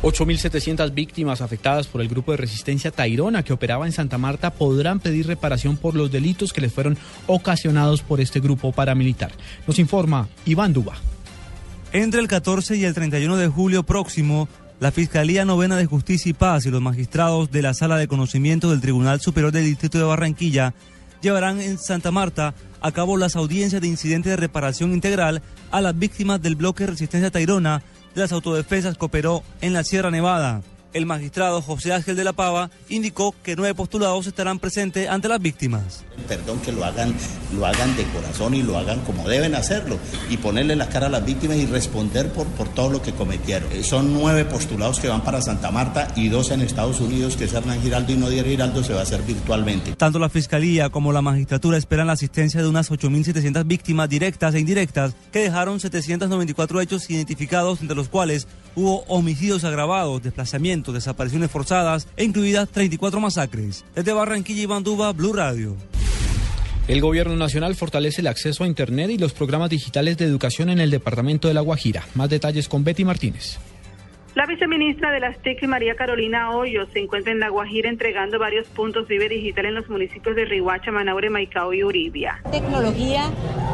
8.700 víctimas afectadas por el grupo de resistencia Tairona que operaba en Santa Marta podrán pedir reparación por los delitos que les fueron ocasionados por este grupo paramilitar. Nos informa Iván Duba. Entre el 14 y el 31 de julio próximo, la Fiscalía Novena de Justicia y Paz y los magistrados de la Sala de Conocimiento del Tribunal Superior del Distrito de Barranquilla llevarán en Santa Marta a cabo las audiencias de incidente de reparación integral a las víctimas del bloque Resistencia Tairona de las autodefensas cooperó en la Sierra Nevada. El magistrado José Ángel de la Pava indicó que nueve postulados estarán presentes ante las víctimas. Perdón que lo hagan, lo hagan de corazón y lo hagan como deben hacerlo y ponerle la cara a las víctimas y responder por, por todo lo que cometieron. Eh, Son nueve postulados que van para Santa Marta y dos en Estados Unidos, que es Hernán Giraldo y Nodier Giraldo, se va a hacer virtualmente. Tanto la Fiscalía como la Magistratura esperan la asistencia de unas 8.700 víctimas directas e indirectas que dejaron 794 hechos identificados, entre los cuales hubo homicidios agravados, desplazamientos, desapariciones forzadas e incluidas 34 masacres. Desde Barranquilla, Iván Duba, Blue Radio. El gobierno nacional fortalece el acceso a Internet y los programas digitales de educación en el departamento de La Guajira. Más detalles con Betty Martínez. La viceministra de las TIC, María Carolina Hoyos, se encuentra en La Guajira entregando varios puntos Vive Digital en los municipios de Rihuacha, Manaure, Maicao y Uribia. Tecnología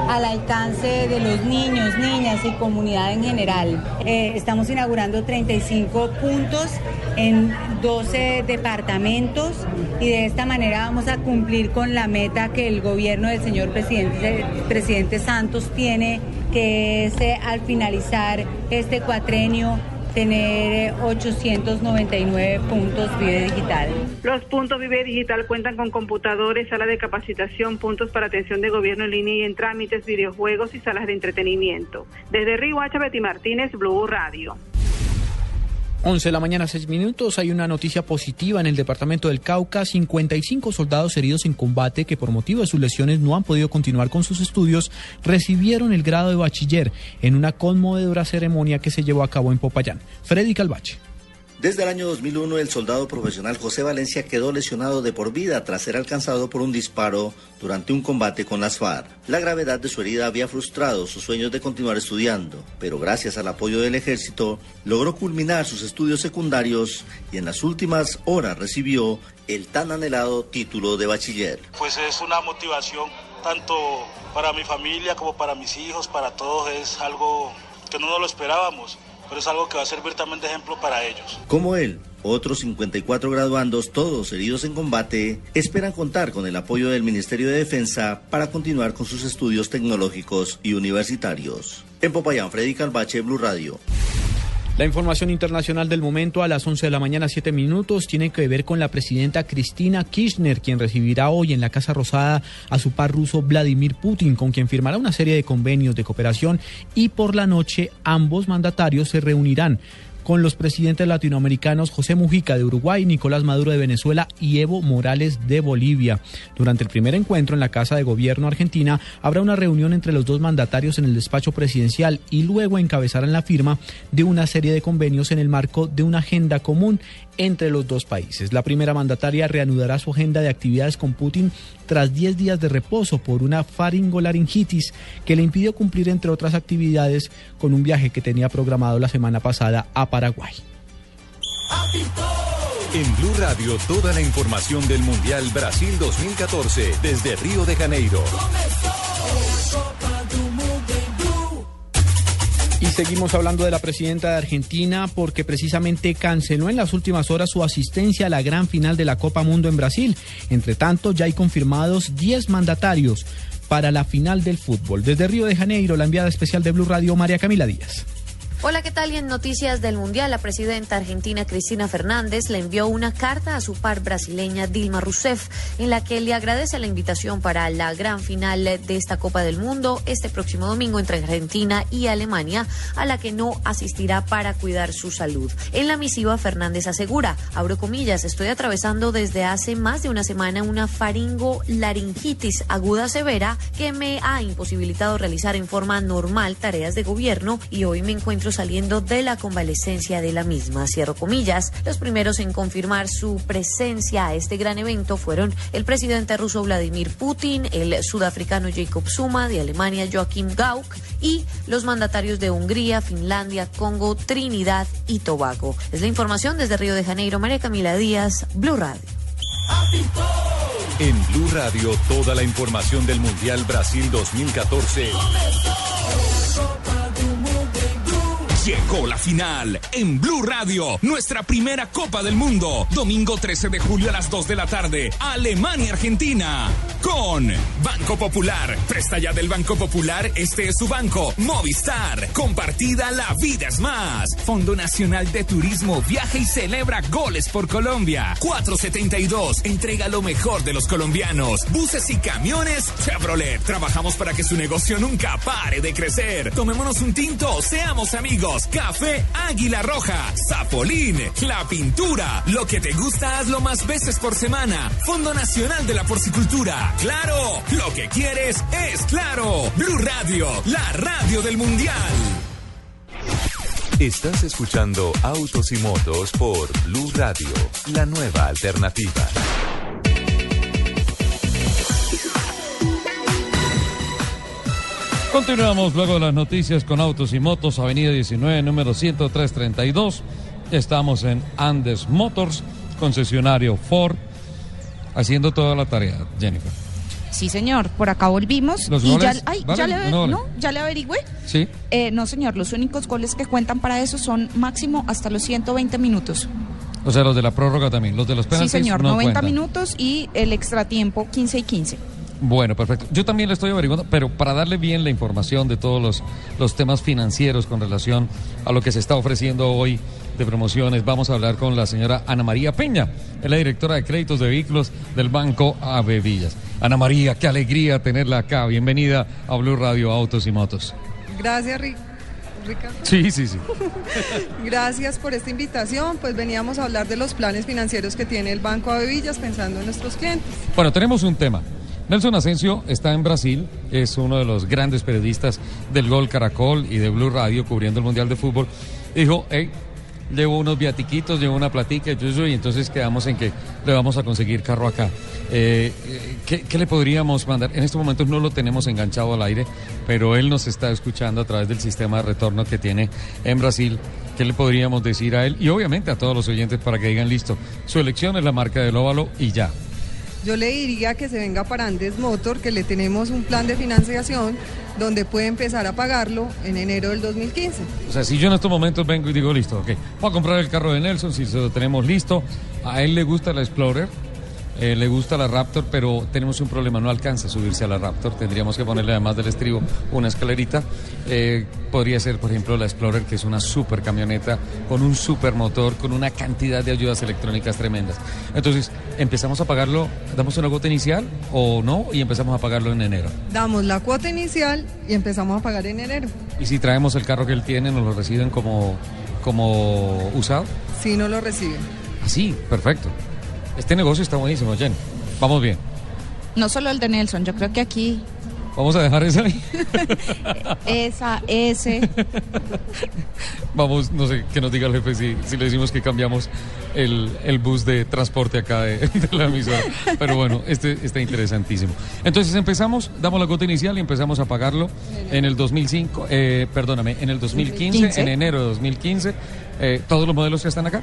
al alcance de los niños, niñas y comunidad en general. Eh, estamos inaugurando 35 puntos en 12 departamentos y de esta manera vamos a cumplir con la meta que el gobierno del señor presidente, Santos tiene, que es eh, al finalizar este cuatrenio tener 899 puntos Vive Digital. Los puntos Vive Digital cuentan con computadores, sala de capacitación, puntos para atención de gobierno en línea y en trámites, videojuegos y salas de entretenimiento. Desde Rihuacha, Betty Martínez, Blue Radio. 11 de la mañana, 6 minutos. Hay una noticia positiva en el departamento del Cauca. 55 soldados heridos en combate que por motivo de sus lesiones no han podido continuar con sus estudios recibieron el grado de bachiller en una conmovedora ceremonia que se llevó a cabo en Popayán. Freddy Calvache. Desde el año 2001, el soldado profesional José Valencia quedó lesionado de por vida tras ser alcanzado por un disparo durante un combate con las FARC. La gravedad de su herida había frustrado sus sueños de continuar estudiando, pero gracias al apoyo del ejército logró culminar sus estudios secundarios y en las últimas horas recibió el tan anhelado título de bachiller. Pues es una motivación tanto para mi familia como para mis hijos, para todos, es algo que no nos lo esperábamos pero es algo que va a servir también de ejemplo para ellos. Como él, otros 54 graduandos, todos heridos en combate, esperan contar con el apoyo del Ministerio de Defensa para continuar con sus estudios tecnológicos y universitarios. En Popayán, Freddy Calvache, Blue Radio. La información internacional del momento a las 11 de la mañana, 7 minutos, tiene que ver con la presidenta Cristina Kirchner, quien recibirá hoy en la Casa Rosada a su par ruso Vladimir Putin, con quien firmará una serie de convenios de cooperación y por la noche ambos mandatarios se reunirán con los presidentes latinoamericanos José Mujica de Uruguay, Nicolás Maduro de Venezuela y Evo Morales de Bolivia. Durante el primer encuentro en la Casa de Gobierno argentina habrá una reunión entre los dos mandatarios en el despacho presidencial y luego encabezarán la firma de una serie de convenios en el marco de una agenda común entre los dos países. La primera mandataria reanudará su agenda de actividades con Putin tras 10 días de reposo por una faringolaringitis que le impidió cumplir, entre otras actividades, con un viaje que tenía programado la semana pasada a Paraguay. En Blue Radio, toda la información del Mundial Brasil 2014 desde Río de Janeiro. Y seguimos hablando de la presidenta de Argentina porque precisamente canceló en las últimas horas su asistencia a la gran final de la Copa Mundo en Brasil. Entre tanto, ya hay confirmados 10 mandatarios para la final del fútbol. Desde Río de Janeiro, la enviada especial de Blue Radio, María Camila Díaz. Hola, ¿qué tal? Y en noticias del Mundial, la presidenta argentina Cristina Fernández le envió una carta a su par brasileña Dilma Rousseff, en la que le agradece la invitación para la gran final de esta Copa del Mundo este próximo domingo entre Argentina y Alemania, a la que no asistirá para cuidar su salud. En la misiva, Fernández asegura, abro comillas, estoy atravesando desde hace más de una semana una faringolaringitis aguda severa que me ha imposibilitado realizar en forma normal tareas de gobierno y hoy me encuentro saliendo de la convalescencia de la misma. Cierro comillas. Los primeros en confirmar su presencia a este gran evento fueron el presidente ruso Vladimir Putin, el sudafricano Jacob Zuma, de Alemania Joachim Gauck y los mandatarios de Hungría, Finlandia, Congo, Trinidad y Tobago. Es la información desde Río de Janeiro. María Camila Díaz, Blue Radio. En Blue Radio, toda la información del Mundial Brasil 2014. Llegó la final en Blue Radio, nuestra primera Copa del Mundo. Domingo 13 de julio a las 2 de la tarde, Alemania-Argentina. Con Banco Popular. Presta ya del Banco Popular, este es su banco. Movistar. Compartida La Vida es Más. Fondo Nacional de Turismo viaja y celebra goles por Colombia. 472. Entrega lo mejor de los colombianos. Buses y camiones Chevrolet. Trabajamos para que su negocio nunca pare de crecer. Tomémonos un tinto, seamos amigos. Café Águila Roja, Zapolín, La Pintura. Lo que te gusta, hazlo más veces por semana. Fondo Nacional de la Porcicultura. Claro, lo que quieres es claro. Blue Radio, la radio del Mundial. Estás escuchando Autos y Motos por Blue Radio, la nueva alternativa. Continuamos luego de las noticias con Autos y Motos, Avenida 19, número 10332. Estamos en Andes Motors, concesionario Ford, haciendo toda la tarea, Jennifer. Sí, señor, por acá volvimos. ¿Los y goles? ya, ay, ¿Valen? ya le, ¿No valen? no, ya le averigüé. Sí. Eh, no, señor, los únicos goles que cuentan para eso son máximo hasta los 120 minutos. O sea, los de la prórroga también, los de los Sí, penaltis señor, no 90 cuentan. minutos y el extratiempo 15 y 15. Bueno, perfecto. Yo también le estoy averiguando, pero para darle bien la información de todos los, los temas financieros con relación a lo que se está ofreciendo hoy de promociones, vamos a hablar con la señora Ana María Peña, es la directora de créditos de vehículos del Banco Ave Villas. Ana María, qué alegría tenerla acá. Bienvenida a Blue Radio Autos y Motos. Gracias, Rick. Ricardo. Sí, sí, sí. Gracias por esta invitación. Pues veníamos a hablar de los planes financieros que tiene el Banco Avevillas pensando en nuestros clientes. Bueno, tenemos un tema. Nelson Asensio está en Brasil, es uno de los grandes periodistas del Gol Caracol y de Blue Radio cubriendo el Mundial de Fútbol. Dijo, hey, llevo unos viatiquitos, llevo una platica, y entonces quedamos en que le vamos a conseguir carro acá. Eh, eh, ¿qué, qué le podríamos mandar? En este momento no lo tenemos enganchado al aire, pero él nos está escuchando a través del sistema de retorno que tiene en Brasil. ¿Qué le podríamos decir a él? Y obviamente a todos los oyentes para que digan, listo, su elección es la marca del óvalo y ya. Yo le diría que se venga para Andes Motor, que le tenemos un plan de financiación donde puede empezar a pagarlo en enero del 2015. O sea, si yo en estos momentos vengo y digo, listo, ok, voy a comprar el carro de Nelson, si se lo tenemos listo, a él le gusta la Explorer, eh, le gusta la Raptor, pero tenemos un problema, no alcanza a subirse a la Raptor, tendríamos que ponerle además del estribo una escalerita. Eh, podría ser, por ejemplo, la Explorer, que es una super camioneta con un super motor, con una cantidad de ayudas electrónicas tremendas. Entonces, empezamos a pagarlo, damos una cuota inicial o no, y empezamos a pagarlo en enero. Damos la cuota inicial y empezamos a pagar en enero. Y si traemos el carro que él tiene, nos lo reciben como, como usado. Si no lo reciben. Así, perfecto. Este negocio está buenísimo, Jen. Vamos bien. No solo el de Nelson, yo creo que aquí Vamos a dejar eso ahí. esa, ese. Vamos, no sé, que nos diga el jefe si, si le decimos que cambiamos el, el bus de transporte acá de, de la emisora. Pero bueno, este está interesantísimo. Entonces empezamos, damos la cuota inicial y empezamos a pagarlo en el 2005, eh, perdóname, en el 2015, 2015. en enero de 2015. eh, todos los modelos que están acá.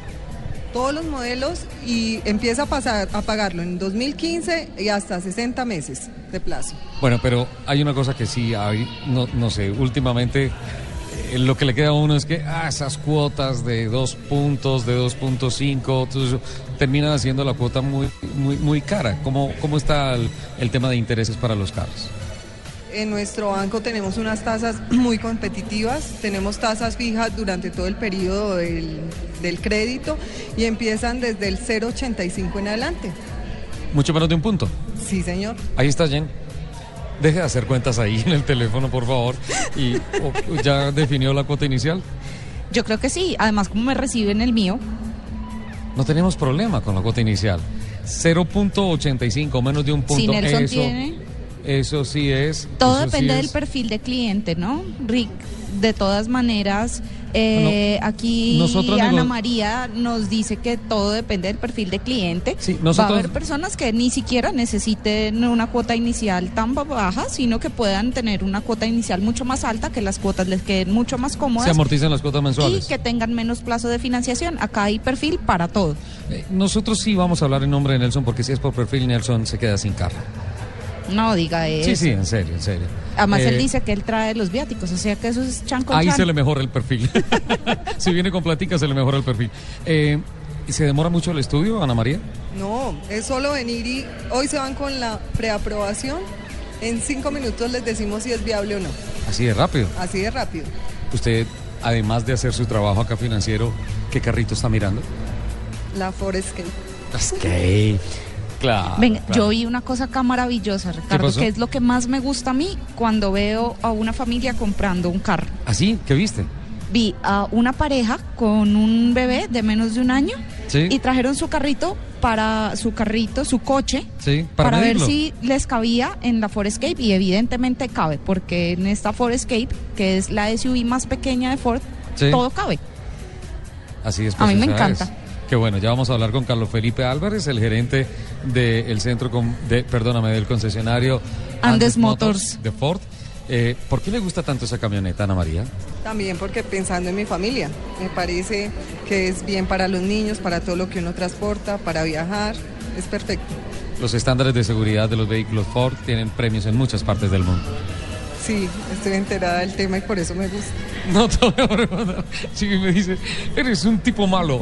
Todos los modelos y empieza a pasar a pagarlo en 2015 y hasta 60 meses de plazo. Bueno, pero hay una cosa que sí hay, no, no sé, últimamente eh, lo que le queda a uno es que ah, esas cuotas de dos puntos, de 2.5, todo eso, terminan haciendo la cuota muy, muy, muy cara. ¿Cómo, cómo está el tema de intereses para los carros? En nuestro banco tenemos unas tasas muy competitivas, tenemos tasas fijas durante todo el periodo del, del crédito y empiezan desde el 0,85 en adelante. Mucho menos de un punto. Sí, señor. Ahí está Jen. Deje de hacer cuentas ahí en el teléfono, por favor. ¿Y ya definió la cuota inicial? Yo creo que sí. Además, como me reciben el mío, No tenemos problema con la cuota inicial. 0.85, menos de un punto. si Nelson eso, tiene. Eso sí es. Todo sí depende es- del perfil de cliente, ¿no? Rick, de todas maneras, eh, aquí nosotros Ana María nos dice que todo depende del perfil de cliente. Sí, Va a nosotros- haber personas que ni siquiera necesiten una cuota inicial tan ba- baja, sino que puedan tener una cuota inicial mucho más alta, que las cuotas les queden mucho más Se cómodas amortizan las cuotas y mensuales. que tengan menos plazo de financiación. Acá hay perfil para todo. Eh, Nosotros sí vamos a hablar en nombre de Nelson porque si es por perfil Nelson se queda sin carro. No diga eso. Sí, sí, en serio, en serio. Además, Eh, él dice que él trae los viáticos, o sea que eso es chan con Ahí chan. se le mejora el perfil. si viene con platica se le mejora el perfil. Eh, ¿y ¿Se demora mucho el estudio, Ana María? No, es solo venir y hoy se van con la preaprobación. En cinco minutos les decimos si es viable o no. Así de rápido. Así de rápido. Usted, además de hacer su trabajo acá financiero, ¿qué carrito está mirando? La Forescape. Escape. Claro. Venga, claro. yo vi una cosa acá maravillosa, Ricardo, que es lo que más me gusta a mí cuando veo a una familia comprando un carro. ¿Así? ¿Qué viste? Vi a una pareja con un bebé de menos de un año Sí. y trajeron su carrito para su carrito, su coche, Sí, para, para, ver si les cabía en la Forescape y evidentemente cabe, porque en esta Forescape, que es la SUV más pequeña de Ford, Sí. todo cabe. Así es. A mí me esa encanta. es. Qué bueno, ya vamos a hablar con Carlos Felipe Álvarez, el gerente del centro, con- de, perdóname, del concesionario Andes Motors. de Ford. Eh, ¿Por qué le gusta tanto esa camioneta, Ana María? También porque pensando en mi familia, me parece que es bien para los niños, para todo lo que uno transporta, para viajar, es perfecto. Los estándares de seguridad de los vehículos Ford tienen premios en muchas partes del mundo. Sí, estoy enterada del tema y por eso me gusta. No te voy. Sí, me dice, eres un tipo malo.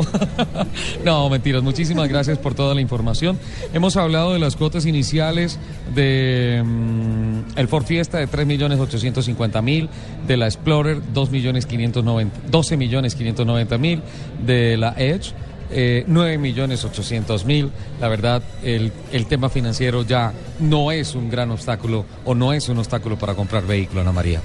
no, mentiras. Muchísimas gracias por toda la información. Hemos hablado de las cuotas iniciales de mm, el Ford Fiesta de 3.850.000, de la Explorer 2.590.000, 12.590.000, de la Edge eh, 9 millones 800 mil. La verdad, el, el tema financiero ya no es un gran obstáculo o no es un obstáculo para comprar vehículo, Ana María.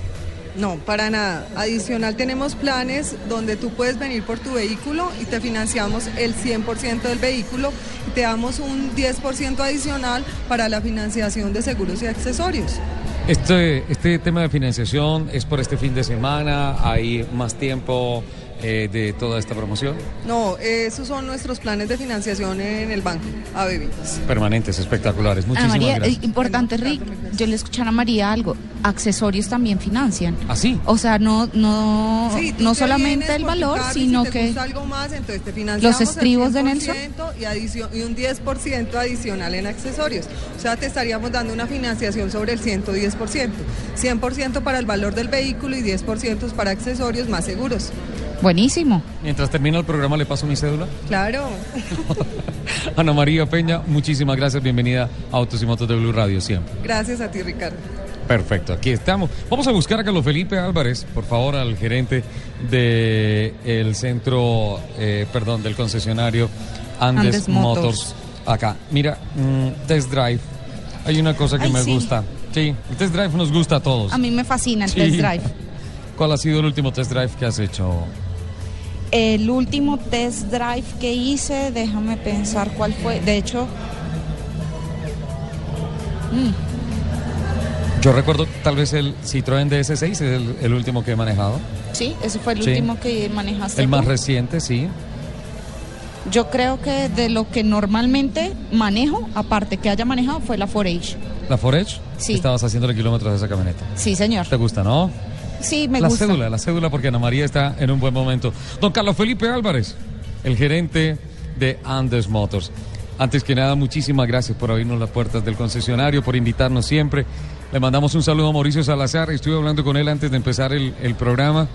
No, para nada. Adicional tenemos planes donde tú puedes venir por tu vehículo y te financiamos el 100% del vehículo y te damos un 10% adicional para la financiación de seguros y accesorios. Este, este tema de financiación es por este fin de semana, hay más tiempo eh, de toda esta promoción. No, esos son nuestros planes de financiación en el banco, a bebidas. Permanentes, espectaculares. Muchísimas María, gracias. eh, importante, Rick, yo le escuché a María algo, accesorios también financian. ¿Así? O sea, no, no, Sí, no te solamente el valor, sino si te que... gusta algo más, entonces te financiamos Los estribos el de Nelson. 100% y, adicio- y un 10% adicional en accesorios. O sea, te estaríamos dando una financiación sobre el 110%. 100% para el valor del vehículo y 10% para accesorios más seguros. Buenísimo. Mientras termina el programa, le paso mi cédula. Claro. Ana María Peña, muchísimas gracias. Bienvenida a Autos y Motos de Blue Radio siempre. Gracias a ti, Ricardo. Perfecto, aquí estamos. Vamos a buscar a Carlos Felipe Álvarez, por favor, al gerente del centro, eh, perdón, del concesionario Andes, Andes Motors. Motors. Acá, mira, mm, test drive. Hay una cosa que Ay, me sí. gusta. Sí, el test drive nos gusta a todos. A mí me fascina el Sí. test drive. ¿Cuál ha sido el último test drive que has hecho? El último test drive que hice, déjame pensar cuál fue. De hecho, mm, Yo recuerdo tal vez el Citroën DS6, es el, el último que he manejado. sí, ese fue el Sí. último que manejaste. El más reciente, sí. Yo creo que de lo que normalmente manejo, aparte que haya manejado, fue la 4H. La Forage. Sí. Estabas haciéndole kilómetros a esa camioneta. Sí, señor. ¿Te gusta, no? Sí, me la gusta. cédula, la cédula porque Ana María está en un buen momento. Don Carlos Felipe Álvarez, el gerente de Andes Motors. Antes que nada, muchísimas gracias por abrirnos las puertas del concesionario, por invitarnos siempre. Le mandamos un saludo a Mauricio Salazar. Estuve hablando con él antes de empezar el, el programa.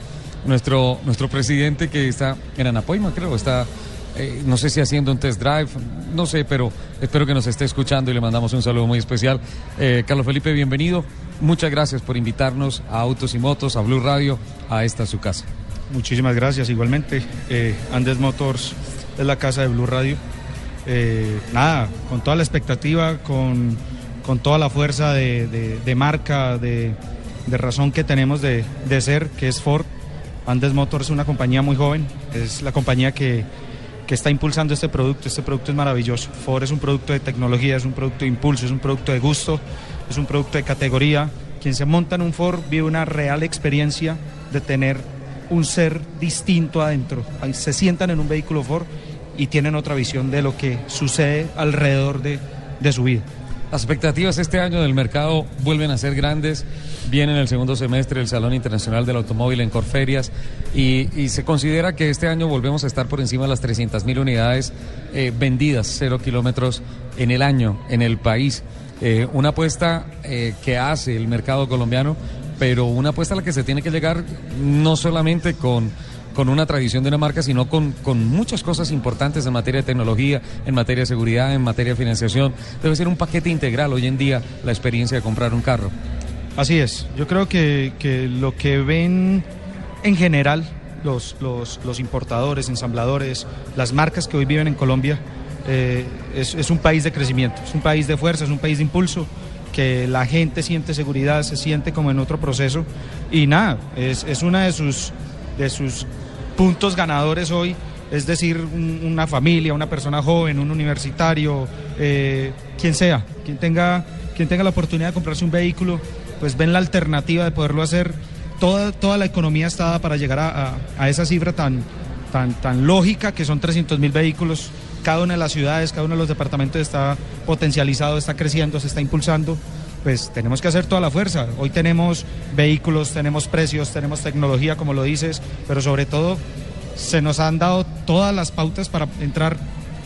Nuestro, nuestro presidente que está en Anapoima, creo, está, eh, no sé si haciendo un test drive, no sé, pero espero que nos esté escuchando y le mandamos un saludo muy especial. Eh, Carlos Felipe, bienvenido. Muchas gracias por invitarnos a Autos y Motos, a Blue Radio, a esta su casa. Muchísimas gracias, igualmente. Eh, Andes Motors es la casa de Blue Radio. Eh, nada, con toda la expectativa, con, con toda la fuerza de, de- de marca, de, de razón que tenemos de, de ser, que es Ford. Andes Motors es una compañía muy joven, es la compañía que, que está impulsando este producto. Este producto es maravilloso. Ford es un producto de tecnología, es un producto de impulso, es un producto de gusto, es un producto de categoría. Quien se monta en un Ford vive una real experiencia de tener un ser distinto adentro. Se sientan en un vehículo Ford y tienen otra visión de lo que sucede alrededor de, de su vida. Las expectativas este año del mercado vuelven a ser grandes. Viene en el segundo semestre el Salón Internacional del Automóvil en Corferias y, se considera que este año volvemos a estar por encima de las 300 mil unidades eh, vendidas, cero kilómetros en el año en el país. Eh, una apuesta eh, que hace el mercado colombiano, pero una apuesta a la que se tiene que llegar no solamente con con una tradición de una marca, sino con, con muchas cosas importantes en materia de tecnología, en materia de seguridad, en materia de financiación. Debe ser un paquete integral hoy en día la experiencia de comprar un carro. Así es, yo creo que, que lo que ven en general los, los, los, importadores, ensambladores, las marcas que hoy viven en Colombia, eh, es, es un país de crecimiento, es un país de fuerza, es un país de impulso que la gente siente seguridad, se siente como en otro proceso y nada, es, es de sus, de sus puntos ganadores hoy, es decir, un, una familia, una persona joven, un universitario, eh, quien sea, quien tenga, quien tenga la oportunidad de comprarse un vehículo, pues ven la alternativa de poderlo hacer. Toda, toda la economía está para llegar a, a, a esa cifra tan, tan, tan lógica que son 300 mil vehículos. Cada una de las ciudades, cada uno de los departamentos está potencializado, está creciendo, se está impulsando pues tenemos que hacer toda la fuerza. Hoy tenemos vehículos, tenemos precios, tenemos tecnología, como lo dices, pero sobre todo se nos han dado todas las pautas para entrar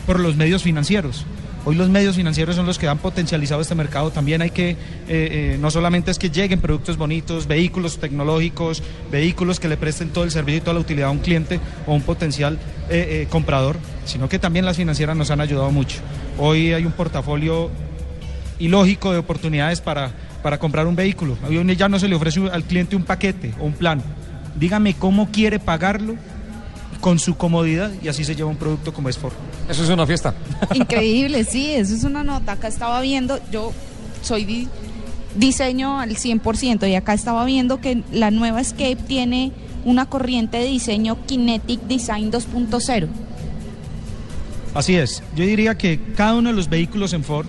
por los medios financieros. Hoy los medios financieros son los que han potencializado este mercado. También hay que, eh, eh, no solamente es que lleguen productos bonitos, vehículos tecnológicos, vehículos que le presten todo el servicio y toda la utilidad a un cliente o a un potencial eh, comprador, sino que también las financieras nos han ayudado mucho. Hoy hay un portafolio ilógico de oportunidades para, para comprar un vehículo. Hoy ya no se le ofrece al cliente un paquete o un plan. Dígame cómo quiere pagarlo con su comodidad y así se lleva un producto como es Ford. Eso es una fiesta. Increíble, sí, eso es una nota. Acá estaba viendo, yo soy di diseño al 100% y acá estaba viendo que la nueva Escape tiene una corriente de diseño Kinetic Design 2.0. Así es, yo diría que cada uno de los vehículos en Ford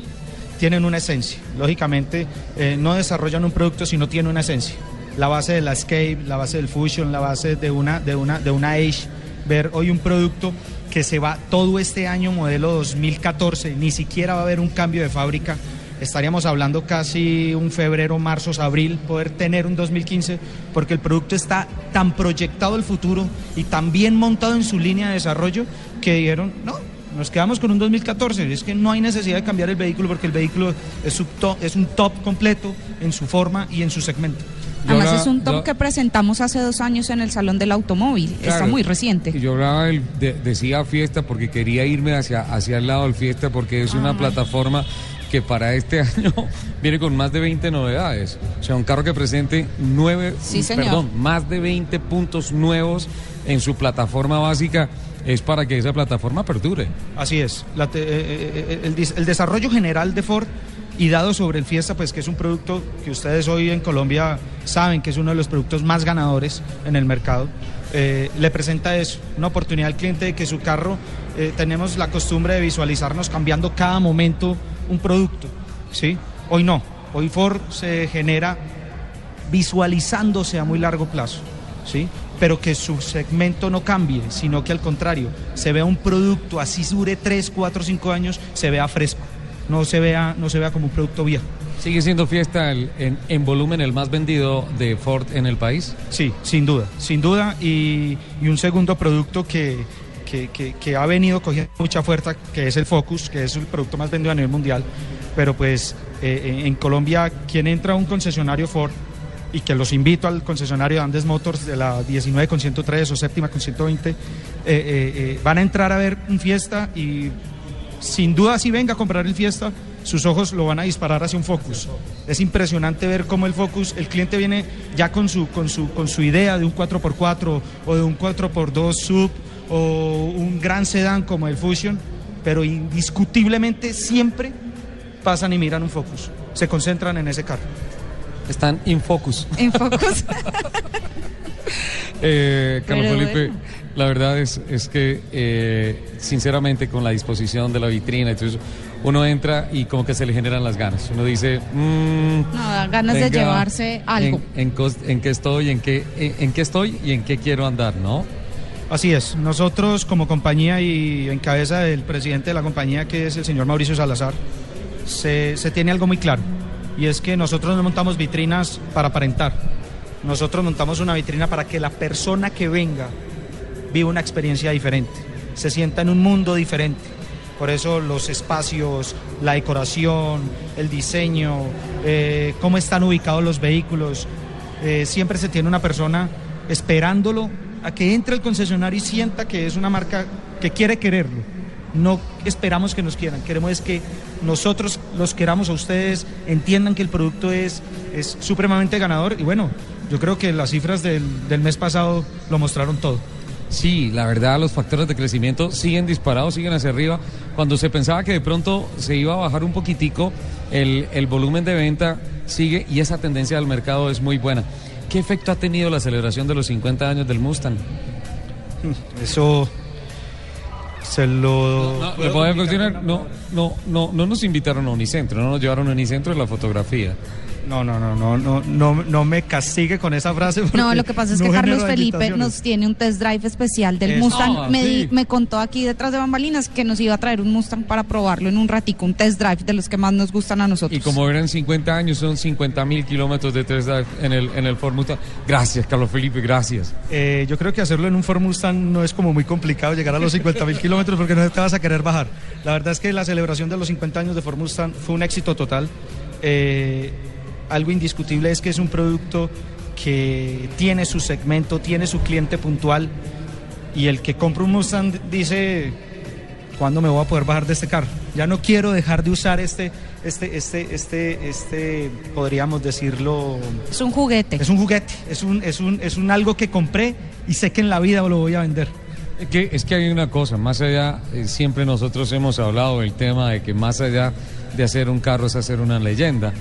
tienen una esencia. Lógicamente, eh, no desarrollan un producto si no tiene una esencia. La base de la Escape, la base del Fusion, la base de una, de una, de una Age. Ver hoy un producto que se va todo este año, modelo 2014, ni siquiera va a haber un cambio de fábrica. Estaríamos hablando casi un febrero, marzo, abril, poder tener un 2015, porque el producto está tan proyectado el futuro y tan bien montado en su línea de desarrollo que dijeron, no, nos quedamos con un 2014. Es que no hay necesidad de cambiar el vehículo porque el vehículo es, top, es un top completo en su forma y en su segmento. Además hablaba, es un top yo, que presentamos hace dos años en el Salón del Automóvil, claro, está muy reciente. Yo hablaba del, de, decía fiesta porque quería irme hacia, hacia el lado del fiesta porque es una Ay. plataforma que para este año viene con más de 20 novedades. O sea, un carro que presente nueve, sí, perdón, más de 20 puntos nuevos en su plataforma básica es para que esa plataforma perdure. Así es. La te, eh, el, desarrollo general de Ford y dado sobre el Fiesta, pues que es un producto que ustedes hoy en Colombia saben que es uno de los productos más ganadores en el mercado, eh, le presenta eso, una oportunidad al cliente de que su carro, eh, tenemos la costumbre de visualizarnos cambiando cada momento un producto, ¿sí? Hoy no, hoy Ford se genera visualizándose a muy largo plazo, ¿sí? Pero que su segmento no cambie, sino que al contrario, se vea un producto así dure 3, 4, 5 años, se vea fresco, no se vea, no se vea como un producto viejo. ¿Sigue siendo fiesta el, en, en, volumen el más vendido de Ford en el país? Sí, sin duda, sin duda. Y, y un segundo producto que, que, que, que, ha venido cogiendo mucha fuerza, que es el Focus, que es el producto más vendido a nivel mundial. Pero pues eh, en Colombia, quien entra a un concesionario Ford y que los invito al concesionario de Andes Motors de la 19 con 103 o séptima con 120, eh, eh, eh, van a entrar a ver un fiesta y sin duda si venga a comprar el fiesta, sus ojos lo van a disparar hacia un Focus. Es impresionante ver cómo el Focus, el cliente viene ya con su, con su, con su idea de un 4x4 o de un 4x2 sub o un gran sedán como el Fusion, pero indiscutiblemente siempre pasan y miran un Focus, se concentran en ese carro. Están in focus. En focus. eh, Carlos Pero Felipe, bueno. la verdad es, es que, eh, sinceramente, con la disposición de la vitrina, entonces uno entra y como que se le generan las ganas. Uno dice, mmm, No, ganas de llevarse algo. En, en en qué estoy, en qué, en, en qué estoy y en qué quiero andar, ¿no? Así es, nosotros como compañía y en cabeza del presidente de la compañía, que es el señor Mauricio Salazar, se, se tiene algo muy claro, y es que nosotros no montamos vitrinas para aparentar, nosotros montamos una vitrina para que la persona que venga viva una experiencia diferente, se sienta en un mundo diferente. Por eso los espacios, la decoración, el diseño, eh, cómo están ubicados los vehículos, eh, siempre se tiene una persona esperándolo a que entre al concesionario y sienta que es una marca que quiere quererlo. No esperamos que nos quieran, queremos es que nosotros los queramos a ustedes, entiendan que el producto es, es supremamente ganador y bueno, yo creo que las cifras del, del mes pasado lo mostraron todo. Sí, la verdad los factores de crecimiento siguen disparados, siguen hacia arriba. Cuando se pensaba que de pronto se iba a bajar un poquitico, el, el volumen de venta sigue y esa tendencia del mercado es muy buena. ¿Qué efecto ha tenido la celebración de los 50 años del Mustang? Eso se lo... No. No, no, no, no nos invitaron a Unicentro, no nos llevaron a Unicentro en la fotografía. No, no, no, no, no, no, no me castigue con esa frase. No, lo que pasa es no que Carlos Felipe nos tiene un test drive especial del. Mustang. Ah, me, sí. di- me contó aquí detrás de bambalinas que nos iba a traer un Mustang para probarlo en un ratico, un test drive de los que más nos gustan a nosotros. Y como eran 50 años, son 50 mil kilómetros de test drive en el, en el Ford Mustang. Gracias, Carlos Felipe, gracias. Eh, yo creo que hacerlo en un Ford Mustang no es como muy complicado llegar a los 50 mil kilómetros porque no te vas a querer bajar. La verdad es que la celebración de los 50 años de Ford Mustang fue un éxito total. Eh, algo indiscutible es que es un producto que tiene su segmento, tiene su cliente puntual y el que compra un Mustang dice, ¿cuándo me voy a poder bajar de este carro? Ya no quiero dejar de usar este, este, este, este, este, podríamos decirlo... Es un juguete. Es un juguete, es un, es un, es un algo que compré y sé que en la vida lo voy a vender. Es que, es que hay una cosa, más allá, eh, siempre nosotros hemos hablado del tema de que más allá de hacer un carro es hacer una leyenda.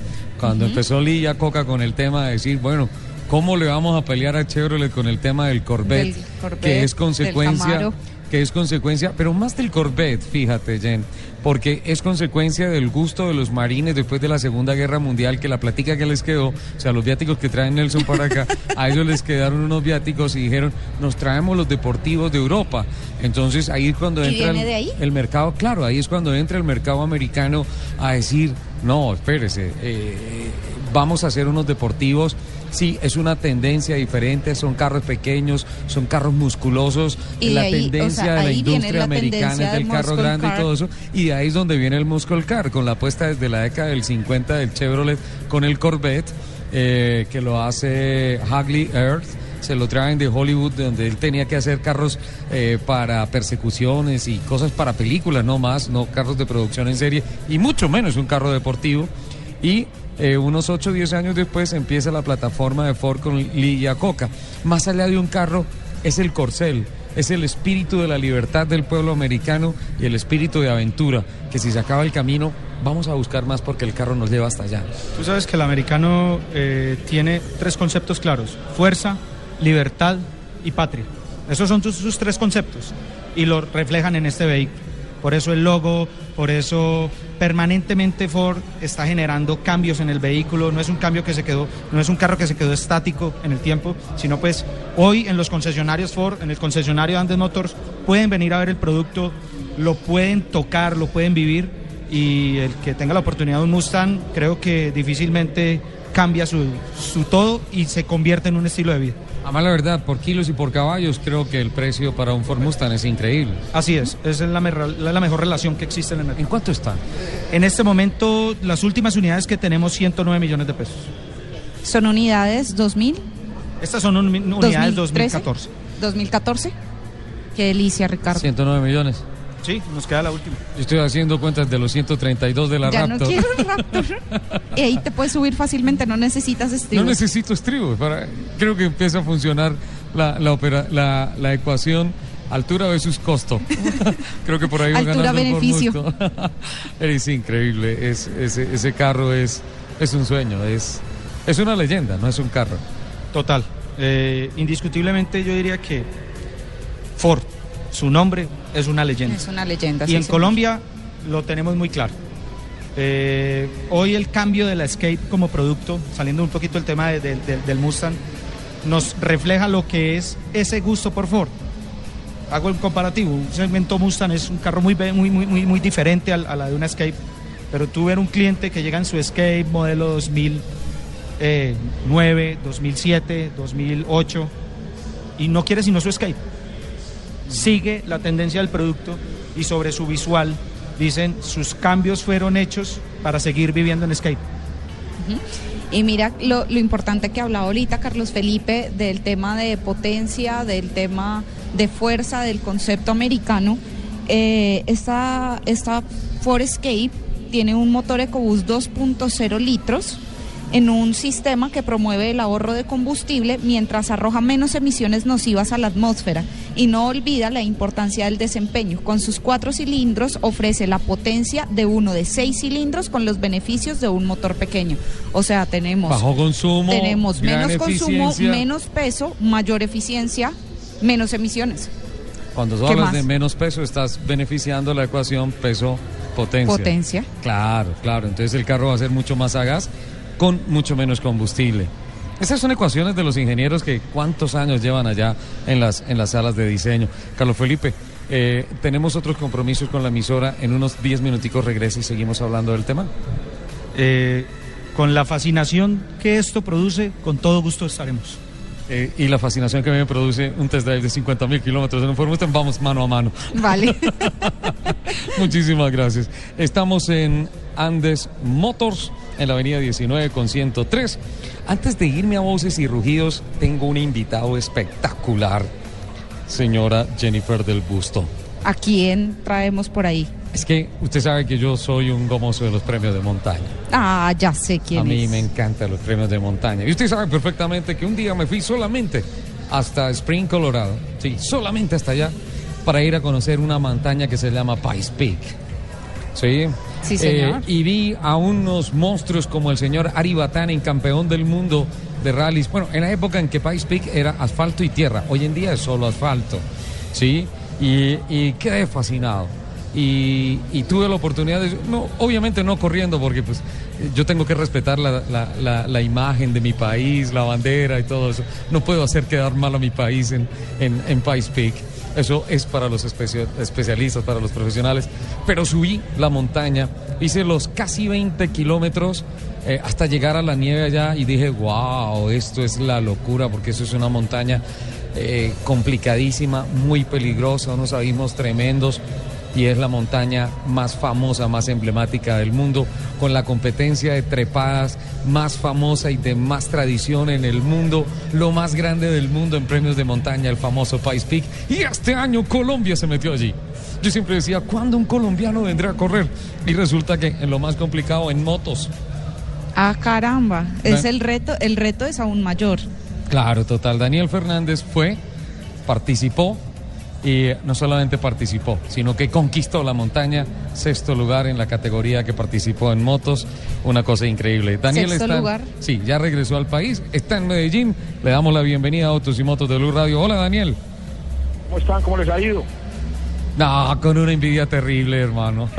Cuando empezó Lilla Coca con el tema de decir, bueno, ¿cómo le vamos a pelear a Chevrolet con el tema del Corvette? Del Corvette, que es consecuencia, que es consecuencia, pero más del Corvette, fíjate, Jen, porque es consecuencia del gusto de los marines después de la Segunda Guerra Mundial, que la platica que les quedó, o sea, los viáticos que traen Nelson para acá, a ellos les quedaron unos viáticos y dijeron, nos traemos los deportivos de Europa. Entonces ahí es cuando ¿Y entra el, viene de ahí? el mercado, claro, ahí es cuando entra el mercado americano a decir, no, espérese, eh, vamos a hacer unos deportivos. Sí, es una tendencia diferente, son carros pequeños, son carros musculosos, Y la ahí, o tendencia sea, de la industria la americana es del del carro grande car. y todo eso, y de ahí es donde viene el muscle car, con la apuesta desde la década del 50 del Chevrolet con el Corvette, eh, que lo hace Hagley Earth, se lo traen de Hollywood, donde él tenía que hacer carros eh, para persecuciones y cosas para películas, no más, no carros de producción en serie, y mucho menos un carro deportivo. Y eh, unos 8 o 10 años después empieza la plataforma de Ford con Lee Coca. Más allá de un carro, es el corcel, es el espíritu de la libertad del pueblo americano y el espíritu de aventura, que si se acaba el camino, vamos a buscar más porque el carro nos lleva hasta allá. Tú sabes que el americano eh, tiene tres conceptos claros, fuerza, libertad y patria. Esos son sus, tres conceptos y lo reflejan en este vehículo. Por eso el logo, por eso permanentemente Ford está generando cambios en el vehículo. No es un cambio que se quedó, no es un carro que se quedó estático en el tiempo, sino pues hoy en los concesionarios Ford, en el concesionario de Andes Motors, pueden venir a ver el producto, lo pueden tocar, lo pueden vivir y el que tenga la oportunidad de un Mustang creo que difícilmente cambia su todo y se convierte en un estilo de vida. Además, la verdad, por kilos y por caballos, creo que el precio para un Ford Mustang es increíble. Así es, esa es la, mer- la- la mejor relación que existe en el mercado. ¿En cuánto está? En este momento, las últimas unidades que tenemos, 109 millones de pesos. ¿Son unidades 2000? Estas son un- unidades 2013, 2014. 2014. Qué delicia, Ricardo. 109 millones. Sí, nos queda la última. Yo estoy haciendo cuentas de los 132 de la ya Raptor. no quiero el Raptor. y ahí te puedes subir fácilmente, no necesitas No estribos. necesito estribos. Para, creo que empieza a funcionar la, la, opera- la, la ecuación altura versus costo. creo que por ahí va ganando beneficio. Mustang. es increíble. Es, ese, ese carro es, es un sueño. Es, es una leyenda, no es un carro. Total. Eh, indiscutiblemente yo diría que Ford. Su nombre es una leyenda. Es una leyenda. Y sí, en señor. Colombia lo tenemos muy claro. Eh, hoy el cambio de la Escape como producto, saliendo un poquito el tema de- de- de- del Mustang, nos refleja lo que es ese gusto por Ford. Hago el comparativo, un segmento Mustang es un carro muy, muy, muy, muy, muy diferente a, la de una Escape, pero tú ver un cliente que llega en su Escape modelo 2009, 2007, 2008 y no quiere sino su Escape sigue la tendencia del producto y sobre su visual dicen sus cambios fueron hechos para seguir viviendo en Escape. Y mira lo, importante que hablaba ahorita Carlos Felipe del tema de potencia, del tema de fuerza, del concepto americano. Eh, esta, esta Ford Escape tiene un motor EcoBoost 2.0 litros en un sistema que promueve el ahorro de combustible mientras arroja menos emisiones nocivas a la atmósfera y no olvida la importancia del desempeño. Con sus cuatro cilindros ofrece la potencia de uno de seis cilindros con los beneficios de un motor pequeño. O sea, tenemos Bajo consumo, tenemos menos consumo, menos peso, mayor eficiencia, menos emisiones. Cuando tú ¿Qué hablas más? de menos peso, estás beneficiando la ecuación peso-potencia. Potencia. Claro, claro. Entonces el carro va a ser mucho más sagaz con mucho menos combustible. Esas son ecuaciones de los ingenieros que cuántos años llevan allá en las, en las salas de diseño. Carlos Felipe, eh, tenemos otros compromisos con la emisora. En unos 10 minuticos regresa y seguimos hablando del tema. Eh, con la fascinación que esto produce, con todo gusto estaremos. Eh, y la fascinación que a mí me produce un test drive de 50 mil kilómetros en un Ford Mustang, vamos mano a mano. Vale. Muchísimas gracias. Estamos en Andes Motors, en la avenida 19 con 103. Antes de irme a voces y rugidos, tengo un invitado espectacular, señora Jennifer del Busto. ¿A quién traemos por ahí? Es que usted sabe que yo soy un gomoso de los premios de montaña. Ah, ya sé quién A mí es. me encantan los premios de montaña. Y usted sabe perfectamente que un día me fui solamente hasta Spring, Colorado. Sí, solamente hasta allá para ir a conocer una montaña que se llama Pikes Peak. Sí. Sí, señor. Eh, y vi a unos monstruos como el señor Ari Batanen, campeón del mundo de rallies. Bueno, en la época en que Pikes Peak era asfalto y tierra. Hoy en día es solo asfalto. Sí. Y, y quedé fascinado. Y, y tuve la oportunidad de, no, obviamente no corriendo porque pues yo tengo que respetar la, la- la- la imagen de mi país, la bandera y todo eso. No puedo hacer quedar mal a mi país en, en, en Pikes Peak. Eso es para los especialistas, para los profesionales. Pero subí la montaña, hice los casi 20 kilómetros eh, hasta llegar a la nieve allá y dije, wow, esto es la locura porque eso es una montaña eh, complicadísima, muy peligrosa, unos abismos tremendos y es la montaña más famosa, más emblemática del mundo, con la competencia de trepadas más famosa y de más tradición en el mundo, lo más grande del mundo en premios de montaña, el famoso Pikes Peak. Y este año Colombia se metió allí. Yo siempre decía, ¿cuándo un colombiano vendrá a correr? Y resulta que en lo más complicado, en motos. Ah, caramba. Es ¿Ve? el reto, el reto es aún mayor. Claro, total. Daniel Fernández fue, participó y no solamente participó, sino que conquistó la montaña, sexto lugar en la categoría que participó en motos, una cosa increíble. Daniel Sexto está, lugar. sí, ya regresó al país, está en Medellín, le damos la bienvenida a Autos y Motos de Blue Radio. Hola Daniel. ¿Cómo están? ¿Cómo les ha ido? No, con una envidia terrible, hermano.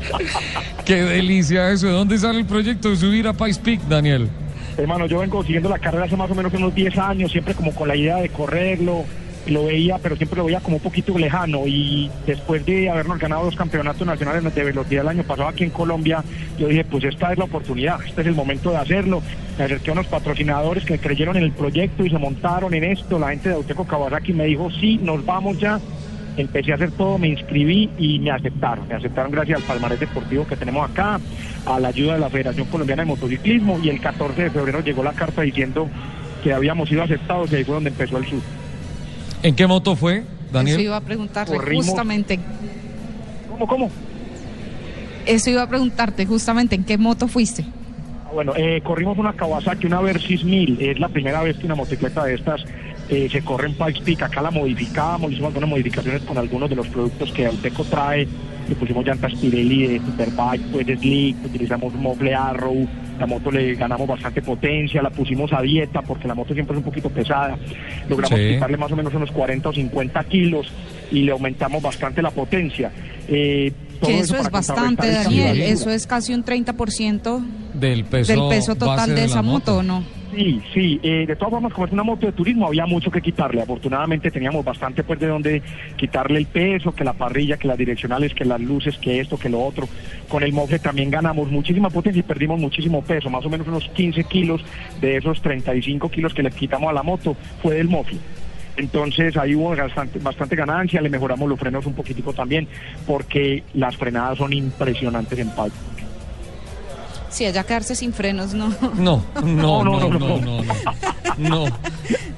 Qué delicia eso. ¿De dónde sale el proyecto de subir a Pikes Peak, Daniel? Hermano, yo vengo siguiendo la carrera hace más o menos unos 10 años, siempre como con la idea de correrlo, lo veía, pero siempre lo veía como un poquito lejano y después de habernos ganado dos campeonatos nacionales de velocidad el año pasado aquí en Colombia, yo dije, pues esta es la oportunidad, este es el momento de hacerlo. Me acerqué a unos patrocinadores que creyeron en el proyecto y se montaron en esto, la gente de Auteco Kawasaki me dijo, sí, nos vamos ya. Empecé a hacer todo, me inscribí y me aceptaron. Me aceptaron gracias al palmarés deportivo que tenemos acá, a la ayuda de la Federación Colombiana de Motociclismo y el 14 de febrero llegó la carta diciendo que habíamos sido aceptados y ahí fue donde empezó el sur. ¿En qué moto fue, Daniel? Eso iba a preguntarte Corrimos. justamente. ¿Cómo, cómo? Eso iba a preguntarte justamente en qué moto fuiste. Ah, Bueno, eh, corrimos una Kawasaki, una Versys 1000. Es la primera vez que una motocicleta de estas eh, se corre en Pikes Peak. Acá la modificamos, hicimos algunas modificaciones con algunos de los productos que Alteco trae le pusimos llantas Pirelli de Superbike, pues de slick, utilizamos un mofle Arrow, la moto le ganamos bastante potencia, la pusimos a dieta porque la moto siempre es un poquito pesada, logramos Sí. quitarle más o menos unos 40 o 50 kilos y le aumentamos bastante la potencia. Eh, Que eso es bastante, Daniel. Eso es casi un 30% Del peso, del peso total de esa moto, ¿o no? Sí, sí, eh, de todas formas, como es una moto de turismo, había mucho que quitarle. Afortunadamente teníamos bastante pues de donde quitarle el peso, que la parrilla, que las direccionales, que las luces, que esto, que lo otro. Con el mofle también ganamos muchísima potencia y perdimos muchísimo peso, más o menos unos 15 kilos de esos 35 kilos que le quitamos a la moto fue del mofle. Entonces ahí hubo bastante, bastante ganancia, le mejoramos los frenos un poquitico también, porque las frenadas son impresionantes en Palco. Si allá quedarse sin frenos, no. No, no, no, no, no, no, no. No,